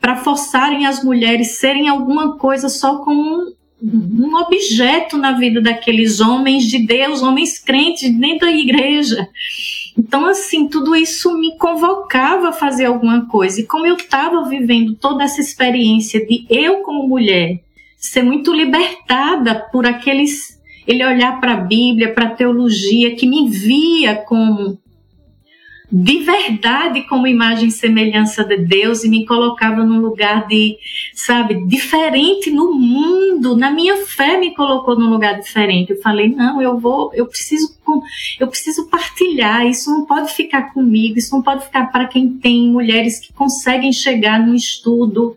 para forçarem as mulheres serem alguma coisa só como um, um objeto na vida daqueles homens de Deus, homens crentes dentro da igreja. Então, assim, tudo isso me convocava a fazer alguma coisa. E como eu estava vivendo toda essa experiência de eu, como mulher, ser muito libertada por aqueles ele olhar para a Bíblia, para a teologia que me via como de verdade como imagem e semelhança de Deus e me colocava num lugar de, sabe, diferente no mundo. Na minha fé me colocou num lugar diferente. Eu falei: "Não, eu vou, eu preciso eu preciso partilhar, isso não pode ficar comigo, isso não pode ficar para quem tem mulheres que conseguem chegar no estudo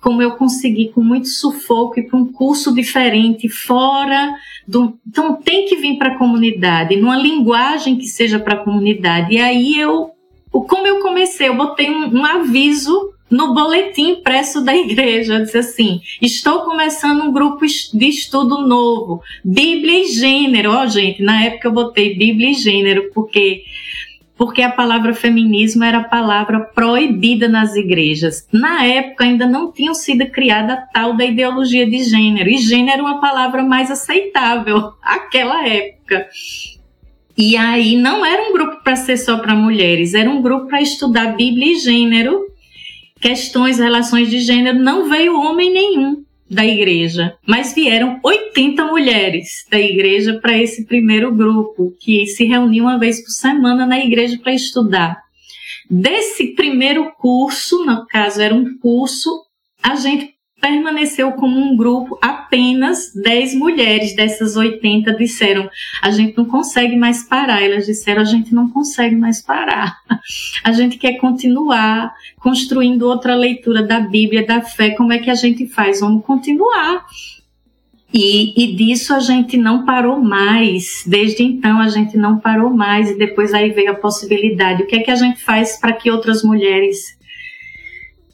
como eu consegui com muito sufoco e para um curso diferente fora do, então tem que vir para a comunidade, numa linguagem que seja para a comunidade. E aí eu, como eu comecei, eu botei um, um aviso no boletim impresso da igreja, disse assim: estou começando um grupo de estudo novo, Bíblia e gênero. Ó, oh, gente, na época eu botei Bíblia e gênero, porque porque a palavra feminismo era a palavra proibida nas igrejas. Na época ainda não tinha sido criada a tal da ideologia de gênero, e gênero é uma palavra mais aceitável naquela época. E aí não era um grupo para ser só para mulheres, era um grupo para estudar Bíblia e gênero, questões, relações de gênero, não veio homem nenhum da igreja, mas vieram 80 mulheres da igreja para esse primeiro grupo, que se reuniu uma vez por semana na igreja para estudar. Desse primeiro curso, no caso era um curso, a gente permaneceu como um grupo, apenas 10 mulheres dessas 80 disseram: a gente não consegue mais parar. Elas disseram: a gente não consegue mais parar. A gente quer continuar construindo outra leitura da Bíblia, da fé. Como é que a gente faz? Vamos continuar. E, e, disso a gente não parou mais. Desde então a gente não parou mais. E depois aí veio a possibilidade. O que é que a gente faz para que outras mulheres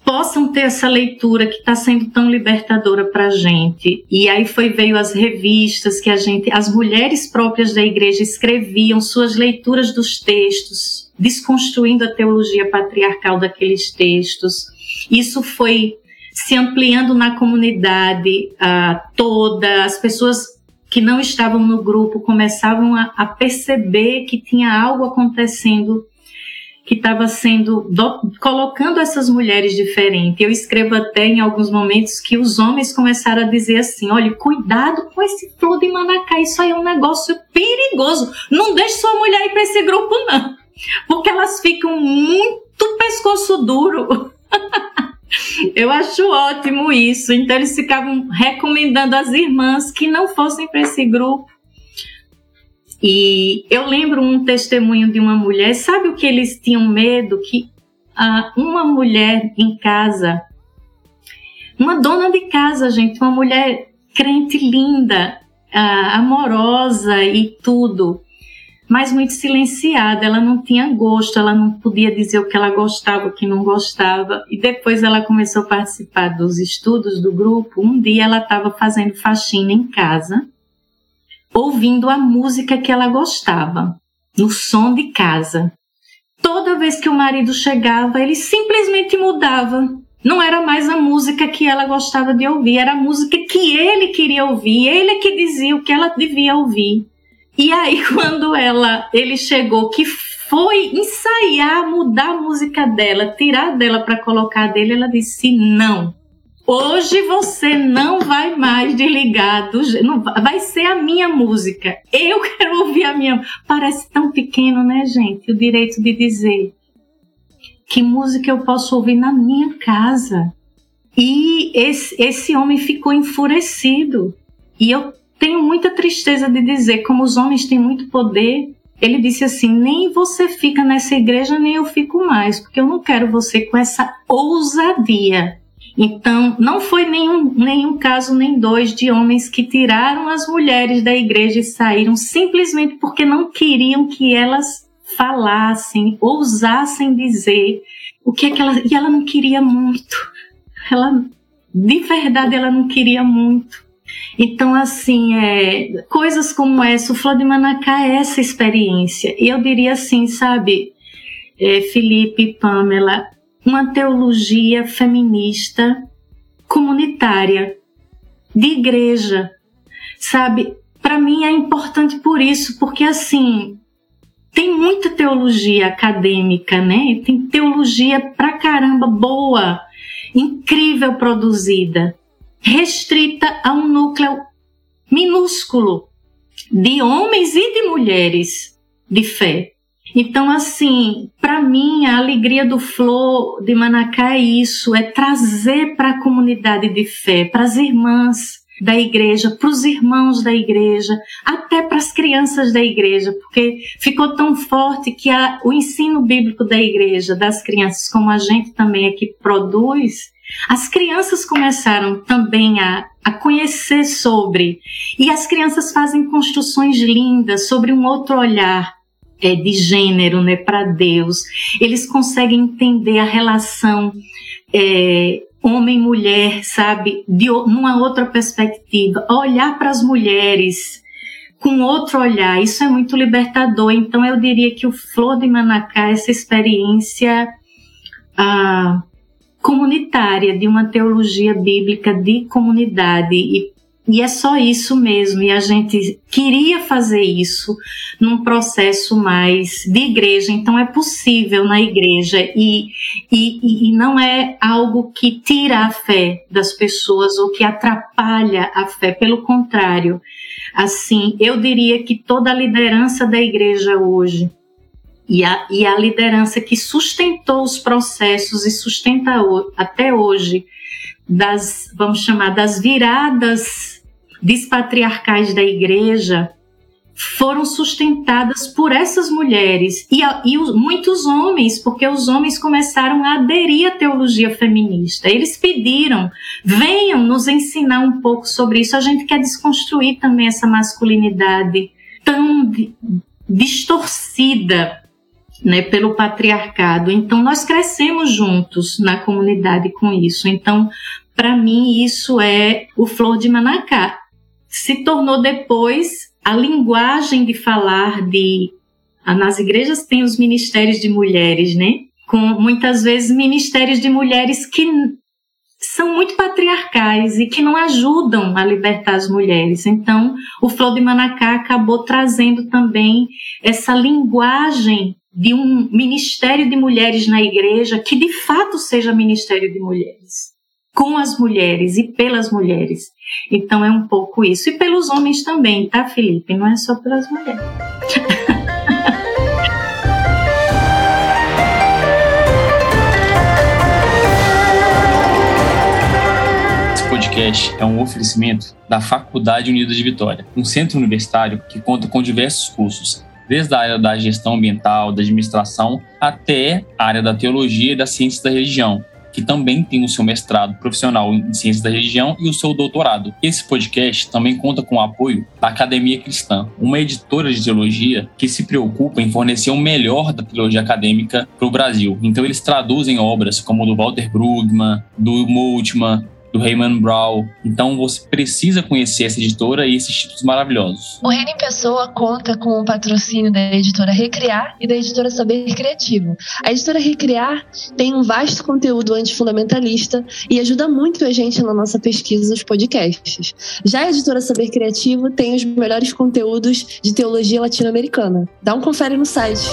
possam ter essa leitura que está sendo tão libertadora para a gente. E aí foi veio as revistas que a gente, as mulheres próprias da igreja escreviam suas leituras dos textos, desconstruindo a teologia patriarcal daqueles textos. Isso foi se ampliando na comunidade uh, toda, as pessoas que não estavam no grupo começavam a, a perceber que tinha algo acontecendo que estava sendo do, colocando essas mulheres diferentes. Eu escrevo até em alguns momentos que os homens começaram a dizer assim: olha, cuidado com esse flor de manacá, isso aí é um negócio perigoso. Não deixe sua mulher ir para esse grupo, não, porque elas ficam muito pescoço duro. Eu acho ótimo isso. Então eles ficavam recomendando às irmãs que não fossem para esse grupo e eu lembro um testemunho de uma mulher, sabe o que eles tinham medo? Que ah, uma mulher em casa, uma dona de casa, gente, uma mulher crente linda, ah, amorosa e tudo, mas muito silenciada, ela não tinha gosto, ela não podia dizer o que ela gostava, o que não gostava. E depois ela começou a participar dos estudos do grupo. Um dia ela estava fazendo faxina em casa ouvindo a música que ela gostava, no som de casa. Toda vez que o marido chegava, ele simplesmente mudava. Não era mais a música que ela gostava de ouvir, era a música que ele queria ouvir, ele que dizia o que ela devia ouvir. E aí quando ela, ele chegou que foi ensaiar mudar a música dela, tirar dela para colocar dele, ela disse: "Não. Hoje você não vai mais desligar, do, não, vai ser a minha música. Eu quero ouvir a minha. Parece tão pequeno, né, gente? O direito de dizer que música eu posso ouvir na minha casa. E esse, esse homem ficou enfurecido. E eu tenho muita tristeza de dizer, como os homens têm muito poder, ele disse assim: nem você fica nessa igreja, nem eu fico mais, porque eu não quero você com essa ousadia então, não foi nenhum, nenhum caso, nem dois, de homens que tiraram as mulheres da igreja e saíram simplesmente porque não queriam que elas falassem, ousassem dizer o que é que ela. E ela não queria muito. Ela, de verdade, ela não queria muito. Então, assim, é, coisas como essa, o Flor de Manacá é essa experiência. E eu diria assim, sabe, é, Felipe, Pamela, uma teologia feminista comunitária, de igreja. Sabe, para mim é importante por isso, porque assim, tem muita teologia acadêmica, né? Tem teologia pra caramba boa, incrível produzida, restrita a um núcleo minúsculo de homens e de mulheres de fé. Então, assim, para mim, a alegria do Flor de Manacá é isso, é trazer para a comunidade de fé, para as irmãs da igreja, para os irmãos da igreja, até para as crianças da igreja, porque ficou tão forte que a, o ensino bíblico da igreja, das crianças, como a gente também aqui produz, as crianças começaram também a, a conhecer sobre, e as crianças fazem construções lindas sobre um outro olhar é, de gênero né, para Deus, eles conseguem entender a relação é, homem-mulher, sabe, de numa outra perspectiva, olhar para as mulheres com outro olhar, isso é muito libertador. Então eu diria que o Flor de Manacá, essa experiência ah, comunitária de uma teologia bíblica de comunidade e e é só isso mesmo. E a gente queria fazer isso num processo mais de igreja. Então é possível na igreja e, e, e não é algo que tira a fé das pessoas ou que atrapalha a fé. Pelo contrário, assim, eu diria que toda a liderança da igreja hoje e a, e a liderança que sustentou os processos e sustenta até hoje das, vamos chamar, das viradas despatriarcais da igreja foram sustentadas por essas mulheres e, e muitos homens, porque os homens começaram a aderir à teologia feminista. Eles pediram, venham nos ensinar um pouco sobre isso. A gente quer desconstruir também essa masculinidade tão distorcida né, pelo patriarcado. Então, nós crescemos juntos na comunidade com isso. Então, para mim, isso é o flor de Manacá. Se tornou depois a linguagem de falar de. Nas igrejas tem os ministérios de mulheres, né? Com muitas vezes ministérios de mulheres que são muito patriarcais e que não ajudam a libertar as mulheres. Então, o Flor de Manacá acabou trazendo também essa linguagem de um ministério de mulheres na igreja que de fato seja ministério de mulheres, com as mulheres e pelas mulheres. Então é um pouco isso. E pelos homens também, tá, Felipe? Não é só pelas mulheres. Podcast é um oferecimento da Faculdade Unida de Vitória, um centro universitário que conta com diversos cursos desde a área da gestão ambiental, da administração, até a área da teologia e das ciências da religião, que também tem o seu mestrado profissional em ciências da religião e o seu doutorado. Esse podcast também conta com o apoio da Academia Cristã, uma editora de teologia que se preocupa em fornecer o melhor da teologia acadêmica para o Brasil. Então eles traduzem obras como do Walter Brugman, do Multman, do Raymond Brown. Então você precisa conhecer essa editora e esses títulos maravilhosos. O Reino em Pessoa conta com o patrocínio da editora Recriar e da editora Saber Criativo. A editora Recriar tem um vasto conteúdo antifundamentalista e ajuda muito a gente na nossa pesquisa dos podcasts. Já a editora Saber Criativo tem os melhores conteúdos de teologia latino-americana. Dá um confere no site.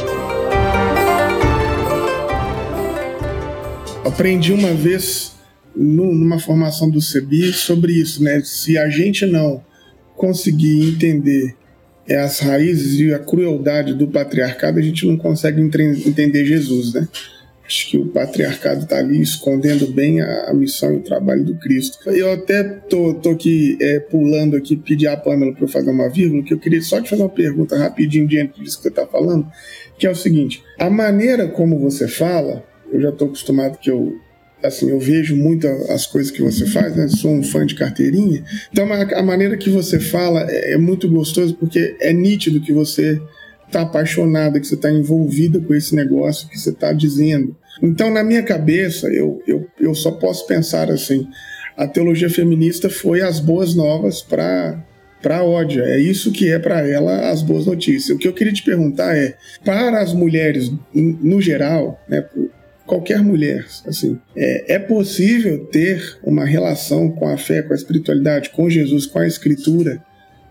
Aprendi uma vez numa formação do CEBI sobre isso, né? Se a gente não conseguir entender as raízes e a crueldade do patriarcado, a gente não consegue entender Jesus, né? Acho que o patriarcado está ali escondendo bem a, missão e o trabalho do Cristo. Eu até tô, tô aqui é, pulando aqui, pedir a Pamela para fazer uma vírgula, que eu queria só te fazer uma pergunta rapidinho diante disso que você está falando, que é o seguinte: a maneira como você fala, eu já estou acostumado que eu assim, eu vejo muito as coisas que você faz, né? Sou um fã de carteirinha. Então, a, maneira que você fala é, é muito gostoso porque é nítido que você está apaixonada, que você está envolvida com esse negócio que você está dizendo. Então, na minha cabeça, eu, eu, eu só posso pensar assim: a teologia feminista foi as boas novas para para ódia. É isso que é para ela as boas notícias. O que eu queria te perguntar é, para as mulheres no geral, né, qualquer mulher. Assim, é, é possível ter uma relação com a fé, com a espiritualidade, com Jesus, com a Escritura,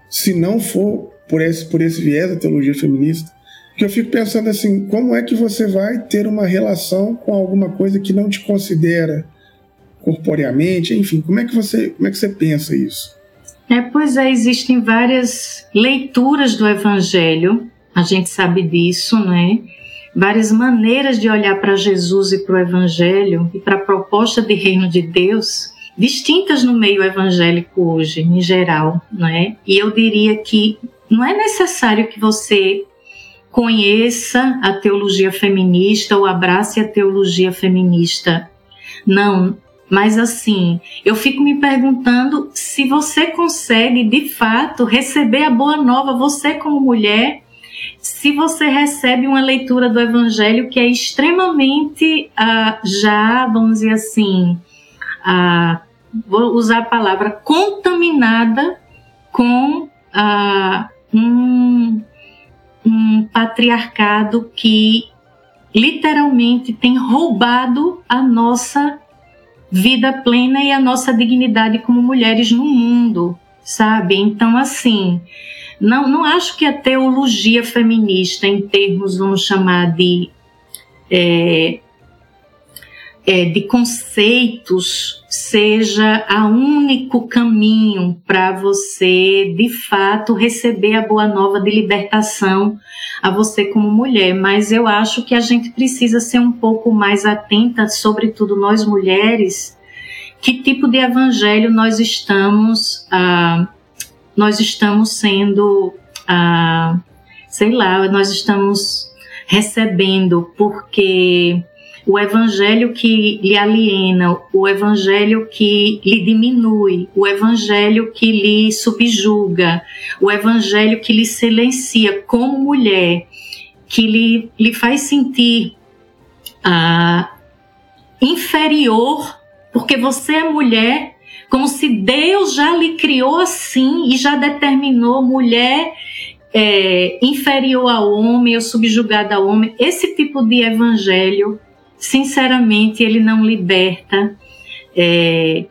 se não for por esse, por esse viés da teologia feminista? Que eu fico pensando assim, como é que você vai ter uma relação com alguma coisa que não te considera corporeamente, enfim, como é que você, como é que você pensa isso? É, pois é, existem várias leituras do Evangelho, a gente sabe disso, né? Várias maneiras de olhar para Jesus e para o Evangelho e para a proposta de reino de Deus distintas no meio evangélico hoje, em geral, né? E eu diria que não é necessário que você conheça a teologia feminista ou abrace a teologia feminista. Não, mas assim, eu fico me perguntando se você consegue de fato receber a boa nova, você como mulher, se você recebe uma leitura do Evangelho que é extremamente uh, já, vamos dizer assim, uh, vou usar a palavra contaminada com uh, um, um patriarcado que literalmente tem roubado a nossa vida plena e a nossa dignidade como mulheres no mundo, sabe? Então, assim, não, não acho que a teologia feminista, em termos, vamos chamar de é, é, de conceitos seja a único caminho para você, de fato, receber a boa nova de libertação a você como mulher. Mas eu acho que a gente precisa ser um pouco mais atenta, sobretudo nós mulheres, que tipo de evangelho nós estamos, ah, nós estamos sendo, ah, sei lá, nós estamos recebendo, porque o evangelho que lhe aliena, o evangelho que lhe diminui, o evangelho que lhe subjuga, o evangelho que lhe silencia como mulher, que lhe, lhe faz sentir ah, inferior, porque você é mulher, como se Deus já lhe criou assim e já determinou mulher é, inferior ao homem ou subjugada ao homem. Esse tipo de evangelho sinceramente, ele não liberta é,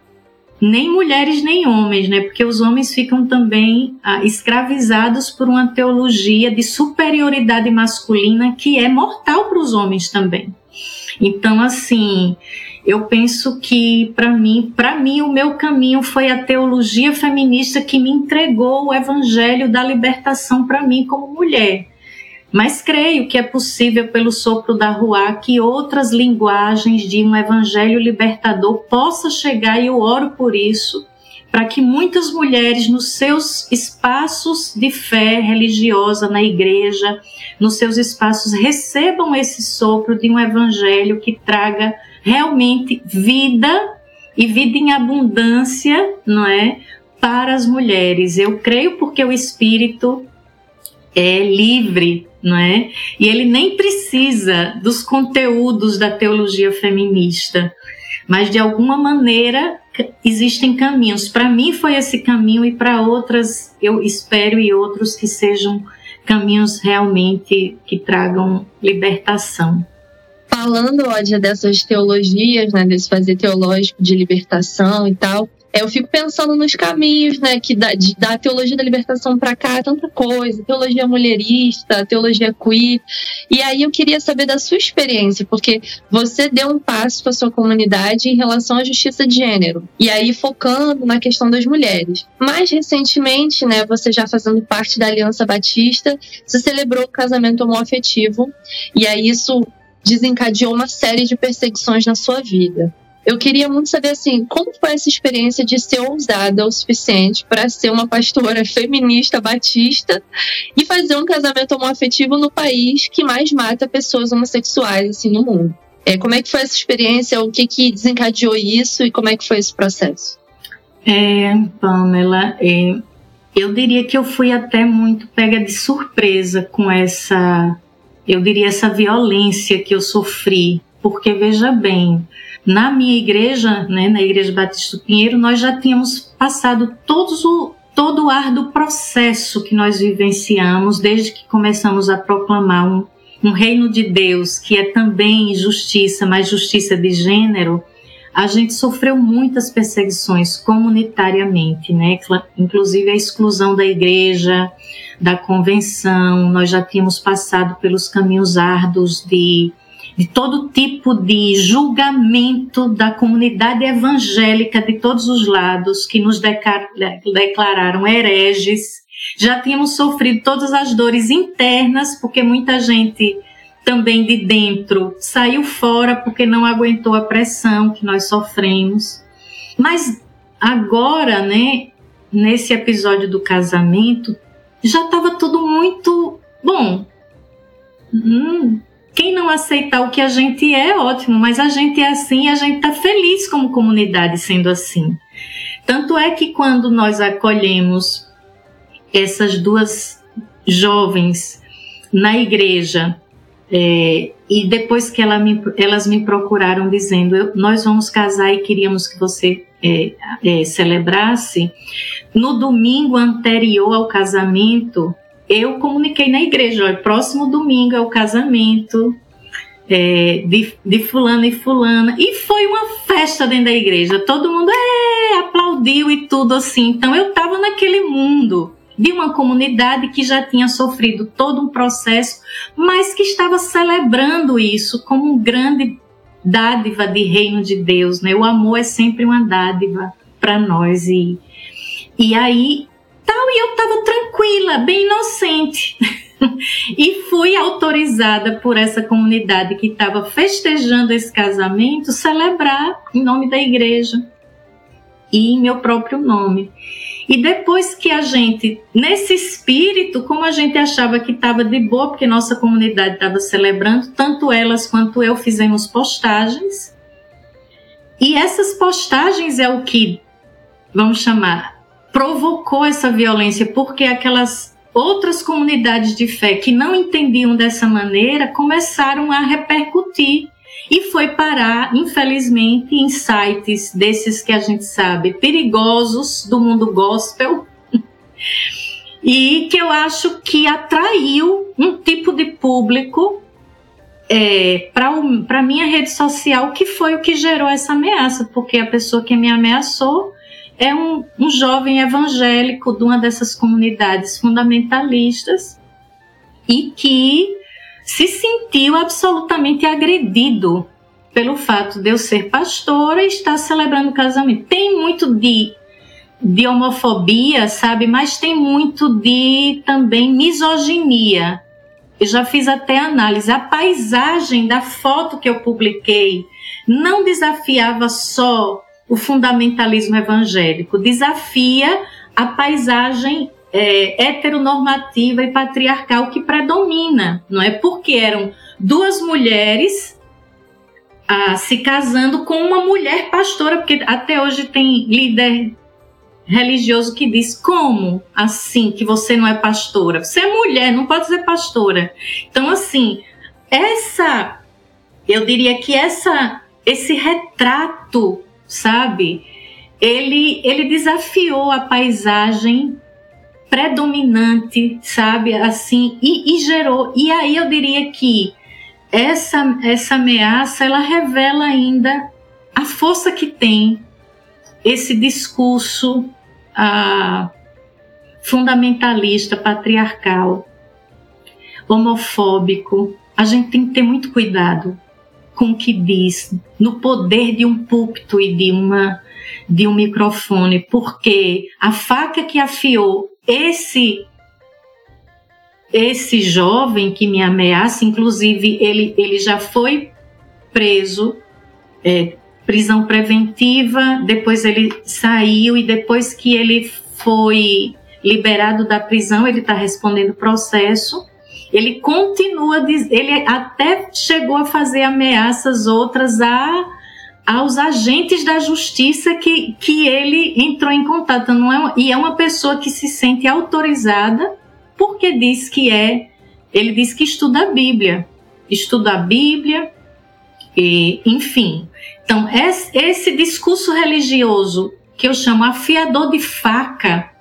nem mulheres nem homens, né? Porque os homens ficam também ah, escravizados por uma teologia de superioridade masculina que é mortal para os homens também. Então, assim, eu penso que para mim, para mim o meu caminho foi a teologia feminista que me entregou o evangelho da libertação para mim como mulher. Mas creio que é possível, pelo sopro da rua, que outras linguagens de um evangelho libertador possa chegar, e eu oro por isso, para que muitas mulheres, nos seus espaços de fé religiosa na igreja, nos seus espaços, recebam esse sopro de um evangelho que traga realmente vida e vida em abundância, não é? Para as mulheres. Eu creio porque o Espírito é livre, não é? E ele nem precisa dos conteúdos da teologia feminista, mas de alguma maneira existem caminhos. Para mim foi esse caminho e para outras eu espero e outros que sejam caminhos realmente que tragam libertação. Falando, Ódia, dessas teologias, né, desse fazer teológico de libertação e tal, é, eu fico pensando nos caminhos, né, que da, de, da teologia da libertação para cá, tanta coisa, teologia mulherista, teologia queer. E aí eu queria saber da sua experiência, porque você deu um passo para sua comunidade em relação à justiça de gênero. E aí focando na questão das mulheres. Mais recentemente, né, você já fazendo parte da Aliança Batista, você celebrou o casamento homoafetivo. E aí isso desencadeou uma série de perseguições na sua vida. Eu queria muito saber assim, como foi essa experiência de ser ousada o suficiente para ser uma pastora feminista batista e fazer um casamento homoafetivo no país que mais mata pessoas homossexuais assim no mundo. É, como é que foi essa experiência? O que que desencadeou isso e como é que foi esse processo? É, Pamela, é, eu diria que eu fui até muito pega de surpresa com essa, eu diria essa violência que eu sofri, porque veja bem, na minha igreja, né, na Igreja Batista do Pinheiro, nós já tínhamos passado todos o, todo o ar do processo que nós vivenciamos desde que começamos a proclamar um, um reino de Deus, que é também justiça, mas justiça de gênero. A gente sofreu muitas perseguições comunitariamente, né? Inclusive a exclusão da igreja, da convenção. Nós já tínhamos passado pelos caminhos árduos de de todo tipo de julgamento da comunidade evangélica de todos os lados que nos declararam hereges. Já tínhamos sofrido todas as dores internas, porque muita gente também de dentro saiu fora porque não aguentou a pressão que nós sofremos. Mas agora, né, nesse episódio do casamento, já estava tudo muito bom. Hum, quem não aceitar o que a gente é, ótimo, mas a gente é assim e a gente está feliz como comunidade sendo assim. Tanto é que quando nós acolhemos essas duas jovens na igreja, é, e depois que ela me, elas me procuraram dizendo, nós vamos casar e queríamos que você é, é, celebrasse, no domingo anterior ao casamento, eu comuniquei na igreja, olha, próximo domingo é o casamento é, de, de fulano e fulana, e foi uma festa dentro da igreja, todo mundo é, aplaudiu e tudo assim, então eu estava naquele mundo de uma comunidade que já tinha sofrido todo um processo, mas que estava celebrando isso como um grande dádiva de reino de Deus, né? O amor é sempre uma dádiva para nós e e aí tal, e eu estava tranquila, bem inocente. e fui autorizada por essa comunidade que estava festejando esse casamento celebrar em nome da igreja e em meu próprio nome. E depois que a gente, nesse espírito, como a gente achava que estava de boa, porque nossa comunidade estava celebrando, tanto elas quanto eu fizemos postagens. E essas postagens é o que, vamos chamar, provocou essa violência, porque aquelas outras comunidades de fé que não entendiam dessa maneira começaram a repercutir e foi parar, infelizmente, em sites desses que a gente sabe perigosos do mundo gospel. e que eu acho que atraiu um tipo de público é, para a minha rede social, que foi o que gerou essa ameaça, porque a pessoa que me ameaçou é um, um jovem evangélico de uma dessas comunidades fundamentalistas e que se sentiu absolutamente agredido pelo fato de eu ser pastora e estar celebrando o casamento. Tem muito de, de homofobia, sabe? Mas tem muito de também misoginia. Eu já fiz até análise. A paisagem da foto que eu publiquei não desafiava só o fundamentalismo evangélico, desafia a paisagem é, heteronormativa e patriarcal que predomina, não é? Porque eram duas mulheres ah, se casando com uma mulher pastora, porque até hoje tem líder religioso que diz como assim que você não é pastora? Você é mulher, não pode ser pastora. Então assim, essa eu diria que essa esse retrato sabe? Ele, ele desafiou a paisagem predominante, sabe? Assim, e, e gerou. E aí eu diria que essa, essa ameaça ela revela ainda a força que tem esse discurso ah, fundamentalista, patriarcal, homofóbico. A gente tem que ter muito cuidado com o que diz, no poder de um púlpito e de uma de um microfone, porque a faca que afiou esse esse jovem que me ameaça, inclusive ele, ele já foi preso, é, prisão preventiva, depois ele saiu e depois que ele foi liberado da prisão, ele está respondendo processo. Ele continua, ele até chegou a fazer ameaças outras a aos agentes da justiça que, que ele entrou em contato. Não é, e é uma pessoa que se sente autorizada porque diz que é, ele diz que estuda a Bíblia. Estuda a Bíblia, e, enfim. Então, esse, esse discurso religioso que eu chamo afiador de faca,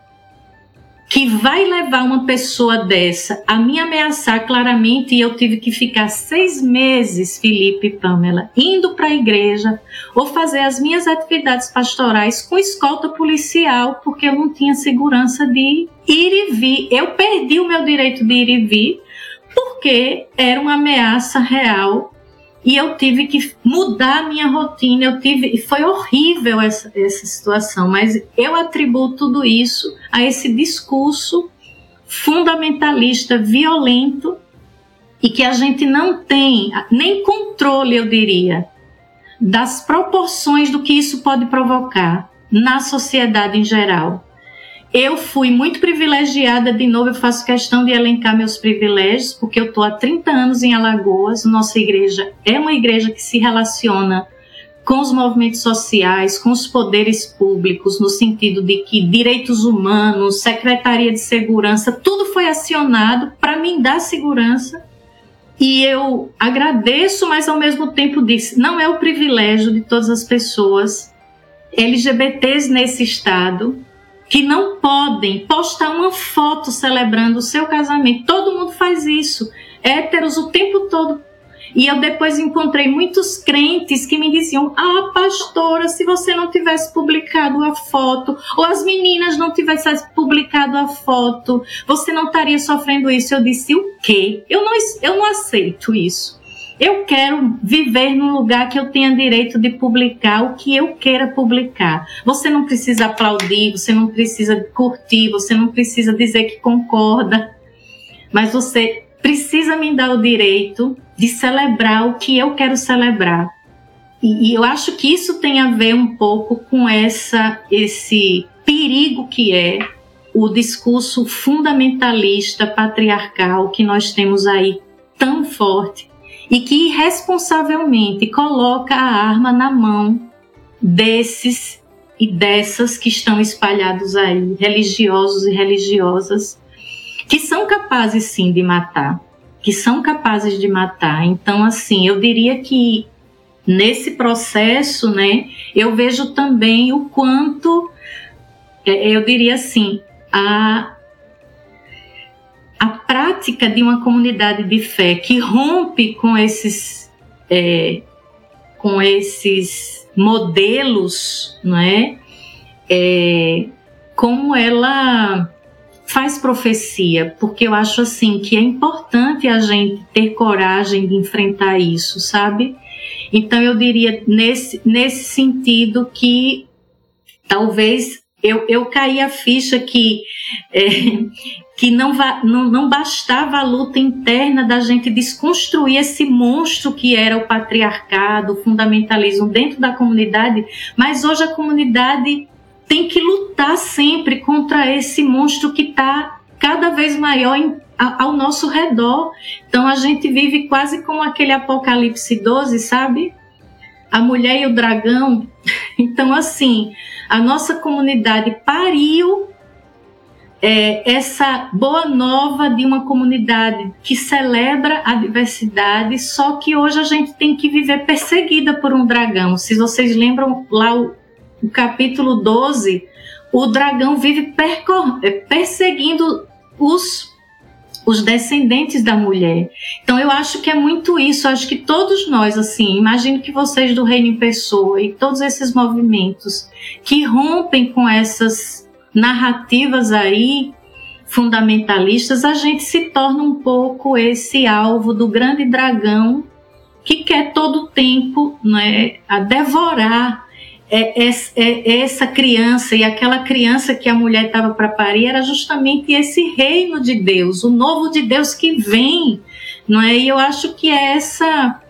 que vai levar uma pessoa dessa a me ameaçar claramente e eu tive que ficar seis meses, Felipe e Pamela, indo para a igreja ou fazer as minhas atividades pastorais com escolta policial porque eu não tinha segurança de ir e vir. Eu perdi o meu direito de ir e vir porque era uma ameaça real e eu tive que mudar a minha rotina. Eu tive, e foi horrível essa, essa situação, mas eu atribuo tudo isso a esse discurso fundamentalista, violento, e que a gente não tem nem controle, eu diria, das proporções do que isso pode provocar na sociedade em geral. Eu fui muito privilegiada, de novo, eu faço questão de elencar meus privilégios, porque eu estou há 30 anos em Alagoas, nossa igreja é uma igreja que se relaciona com os movimentos sociais, com os poderes públicos, no sentido de que direitos humanos, Secretaria de Segurança, tudo foi acionado para me dar segurança. E eu agradeço, mas ao mesmo tempo disse: não é o privilégio de todas as pessoas LGBTs nesse estado que não podem postar uma foto celebrando o seu casamento. Todo mundo faz isso. Héteros o tempo todo e eu depois encontrei muitos crentes que me diziam: Ah, pastora, se você não tivesse publicado a foto, ou as meninas não tivessem publicado a foto, você não estaria sofrendo isso. Eu disse: O quê? Eu não, eu não aceito isso. Eu quero viver num lugar que eu tenha direito de publicar o que eu queira publicar. Você não precisa aplaudir, você não precisa curtir, você não precisa dizer que concorda, mas você precisa me dar o direito de celebrar o que eu quero celebrar. E, e, eu acho que isso tem a ver um pouco com essa esse perigo que é o discurso fundamentalista patriarcal que nós temos aí tão forte e que irresponsavelmente coloca a arma na mão desses e dessas que estão espalhados aí, religiosos e religiosas, que são capazes sim de matar, que são capazes de matar. Então, assim, eu diria que nesse processo, né, eu vejo também o quanto, é, eu diria assim, a a prática de uma comunidade de fé que rompe com esses é, com esses modelos, não é? é como ela faz profecia, porque eu acho assim que é importante a gente ter coragem de enfrentar isso, sabe? Então eu diria nesse, nesse sentido que talvez eu, eu caí a ficha que, é, que não, não, não bastava a luta interna da gente desconstruir esse monstro que era o patriarcado, o fundamentalismo dentro da comunidade, mas hoje a comunidade tem que lutar sempre contra esse monstro que está cada vez maior em, ao nosso redor. Então a gente vive quase como aquele Apocalipse 12, sabe? A mulher e o dragão. Então, assim, a nossa comunidade pariu é, essa boa nova de uma comunidade que celebra a diversidade, só que hoje a gente tem que viver perseguida por um dragão. Se vocês lembram lá o no capítulo 12, o dragão vive é, perseguindo os, os descendentes da mulher. Então eu acho que é muito isso. Eu acho que todos nós, assim, imagino que vocês do Reino em Pessoa e todos esses movimentos que rompem com essas narrativas aí fundamentalistas, a gente se torna um pouco esse alvo do grande dragão que quer todo o tempo né, a devorar é, é, é, essa criança e aquela criança que a mulher estava para parir era justamente esse reino de Deus, o novo de Deus que vem, não é? E eu acho que é essa,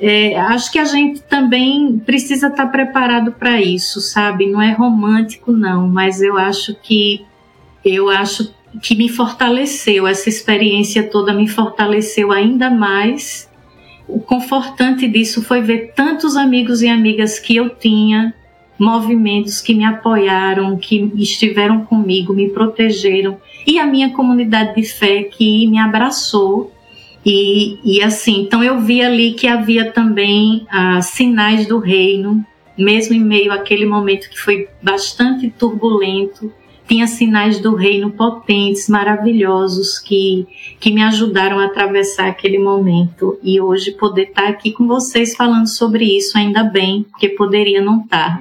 é, acho que a gente também precisa estar tá preparado para isso, sabe? Não é romântico não, mas eu acho que eu acho que me fortaleceu essa experiência toda me fortaleceu ainda mais o confortante disso foi ver tantos amigos e amigas que eu tinha, movimentos que me apoiaram, que estiveram comigo, me protegeram, e a minha comunidade de fé que me abraçou. E, e assim, então eu vi ali que havia também ah, sinais do reino, mesmo em meio àquele momento que foi bastante turbulento tinha sinais do reino potentes, maravilhosos, que, que me ajudaram a atravessar aquele momento. E hoje poder estar aqui com vocês falando sobre isso, ainda bem, porque poderia não estar.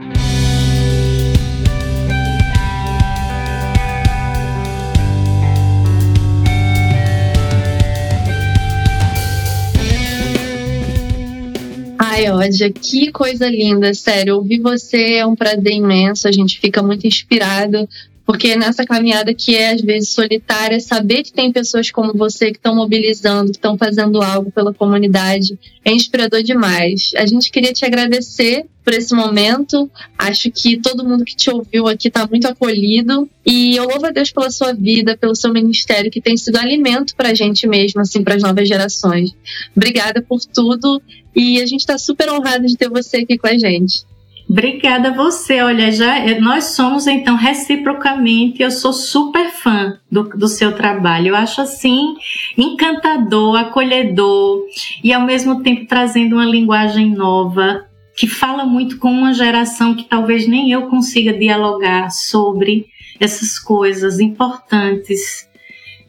Ai, Ódia, que coisa linda, sério. Ouvir você é um prazer imenso, a gente fica muito inspirado Porque nessa caminhada que é às vezes solitária, saber que tem pessoas como você que estão mobilizando, que estão fazendo algo pela comunidade, é inspirador demais. A gente queria te agradecer por esse momento. Acho que todo mundo que te ouviu aqui está muito acolhido. E eu louvo a Deus pela sua vida, pelo seu ministério, que tem sido alimento para a gente mesmo, assim, para as novas gerações. Obrigada por tudo. E a gente está super honrado de ter você aqui com a gente. Obrigada a você. Olha, já eh, nós somos então reciprocamente. Eu sou super fã do, do seu trabalho. Eu acho assim encantador, acolhedor e ao mesmo tempo trazendo uma linguagem nova que fala muito com uma geração que talvez nem eu consiga dialogar sobre essas coisas importantes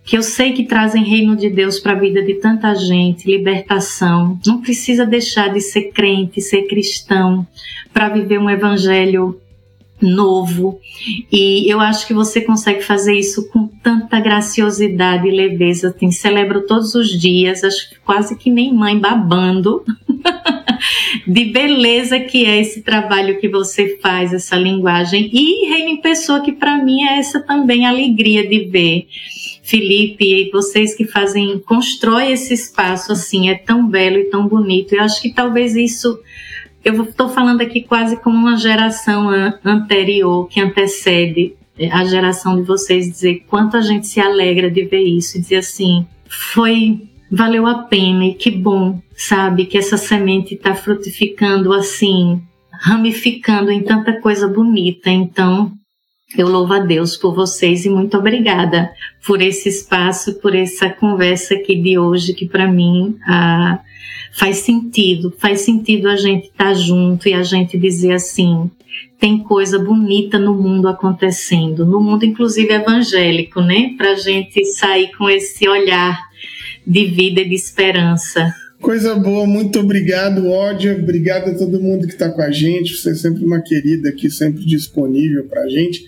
que eu sei que trazem reino de Deus para a vida de tanta gente, libertação. Não precisa deixar de ser crente, ser cristão, para viver um evangelho novo. E eu acho que você consegue fazer isso com tanta graciosidade e leveza. Tem, celebro todos os dias, acho que quase que nem mãe babando. de beleza que é esse trabalho que você faz, essa linguagem. E Reino em Pessoa, que para mim é essa também alegria de ver Felipe e vocês que fazem, constrói esse espaço assim, é tão belo e tão bonito. Eu acho que talvez isso, eu estou falando aqui quase como uma geração anterior, que antecede a geração de vocês, dizer quanto a gente se alegra de ver isso e dizer assim, foi, valeu a pena e que bom, sabe, que essa semente está frutificando assim, ramificando em tanta coisa bonita. Então, eu louvo a Deus por vocês e muito obrigada por esse espaço, por essa conversa aqui de hoje, que para mim ah, faz sentido. Faz sentido a gente estar tá junto e a gente dizer assim: tem coisa bonita no mundo acontecendo, no mundo inclusive evangélico, né? Para a gente sair com esse olhar de vida e de esperança. Coisa boa, muito obrigado, Ódia. Obrigado a todo mundo que está com a gente. Você é sempre uma querida aqui, sempre disponível para a gente.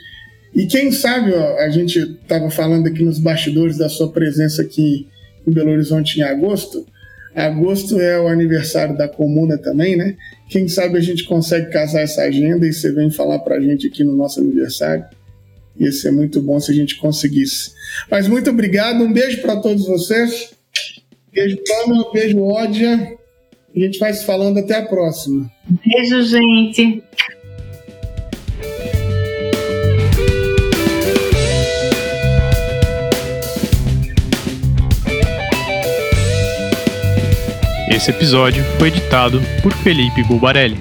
E quem sabe, ó, a gente estava falando aqui nos bastidores da sua presença aqui em Belo Horizonte em agosto. Agosto é o aniversário da comuna também, né? Quem sabe a gente consegue casar essa agenda e você vem falar para a gente aqui no nosso aniversário. Ia ser muito bom se a gente conseguisse. Mas muito obrigado, um beijo para todos vocês. Beijo, Pamela, beijo, Ódia. A gente vai se falando até a próxima. Beijo, gente. Esse episódio foi editado por Felipe Bulbarelli.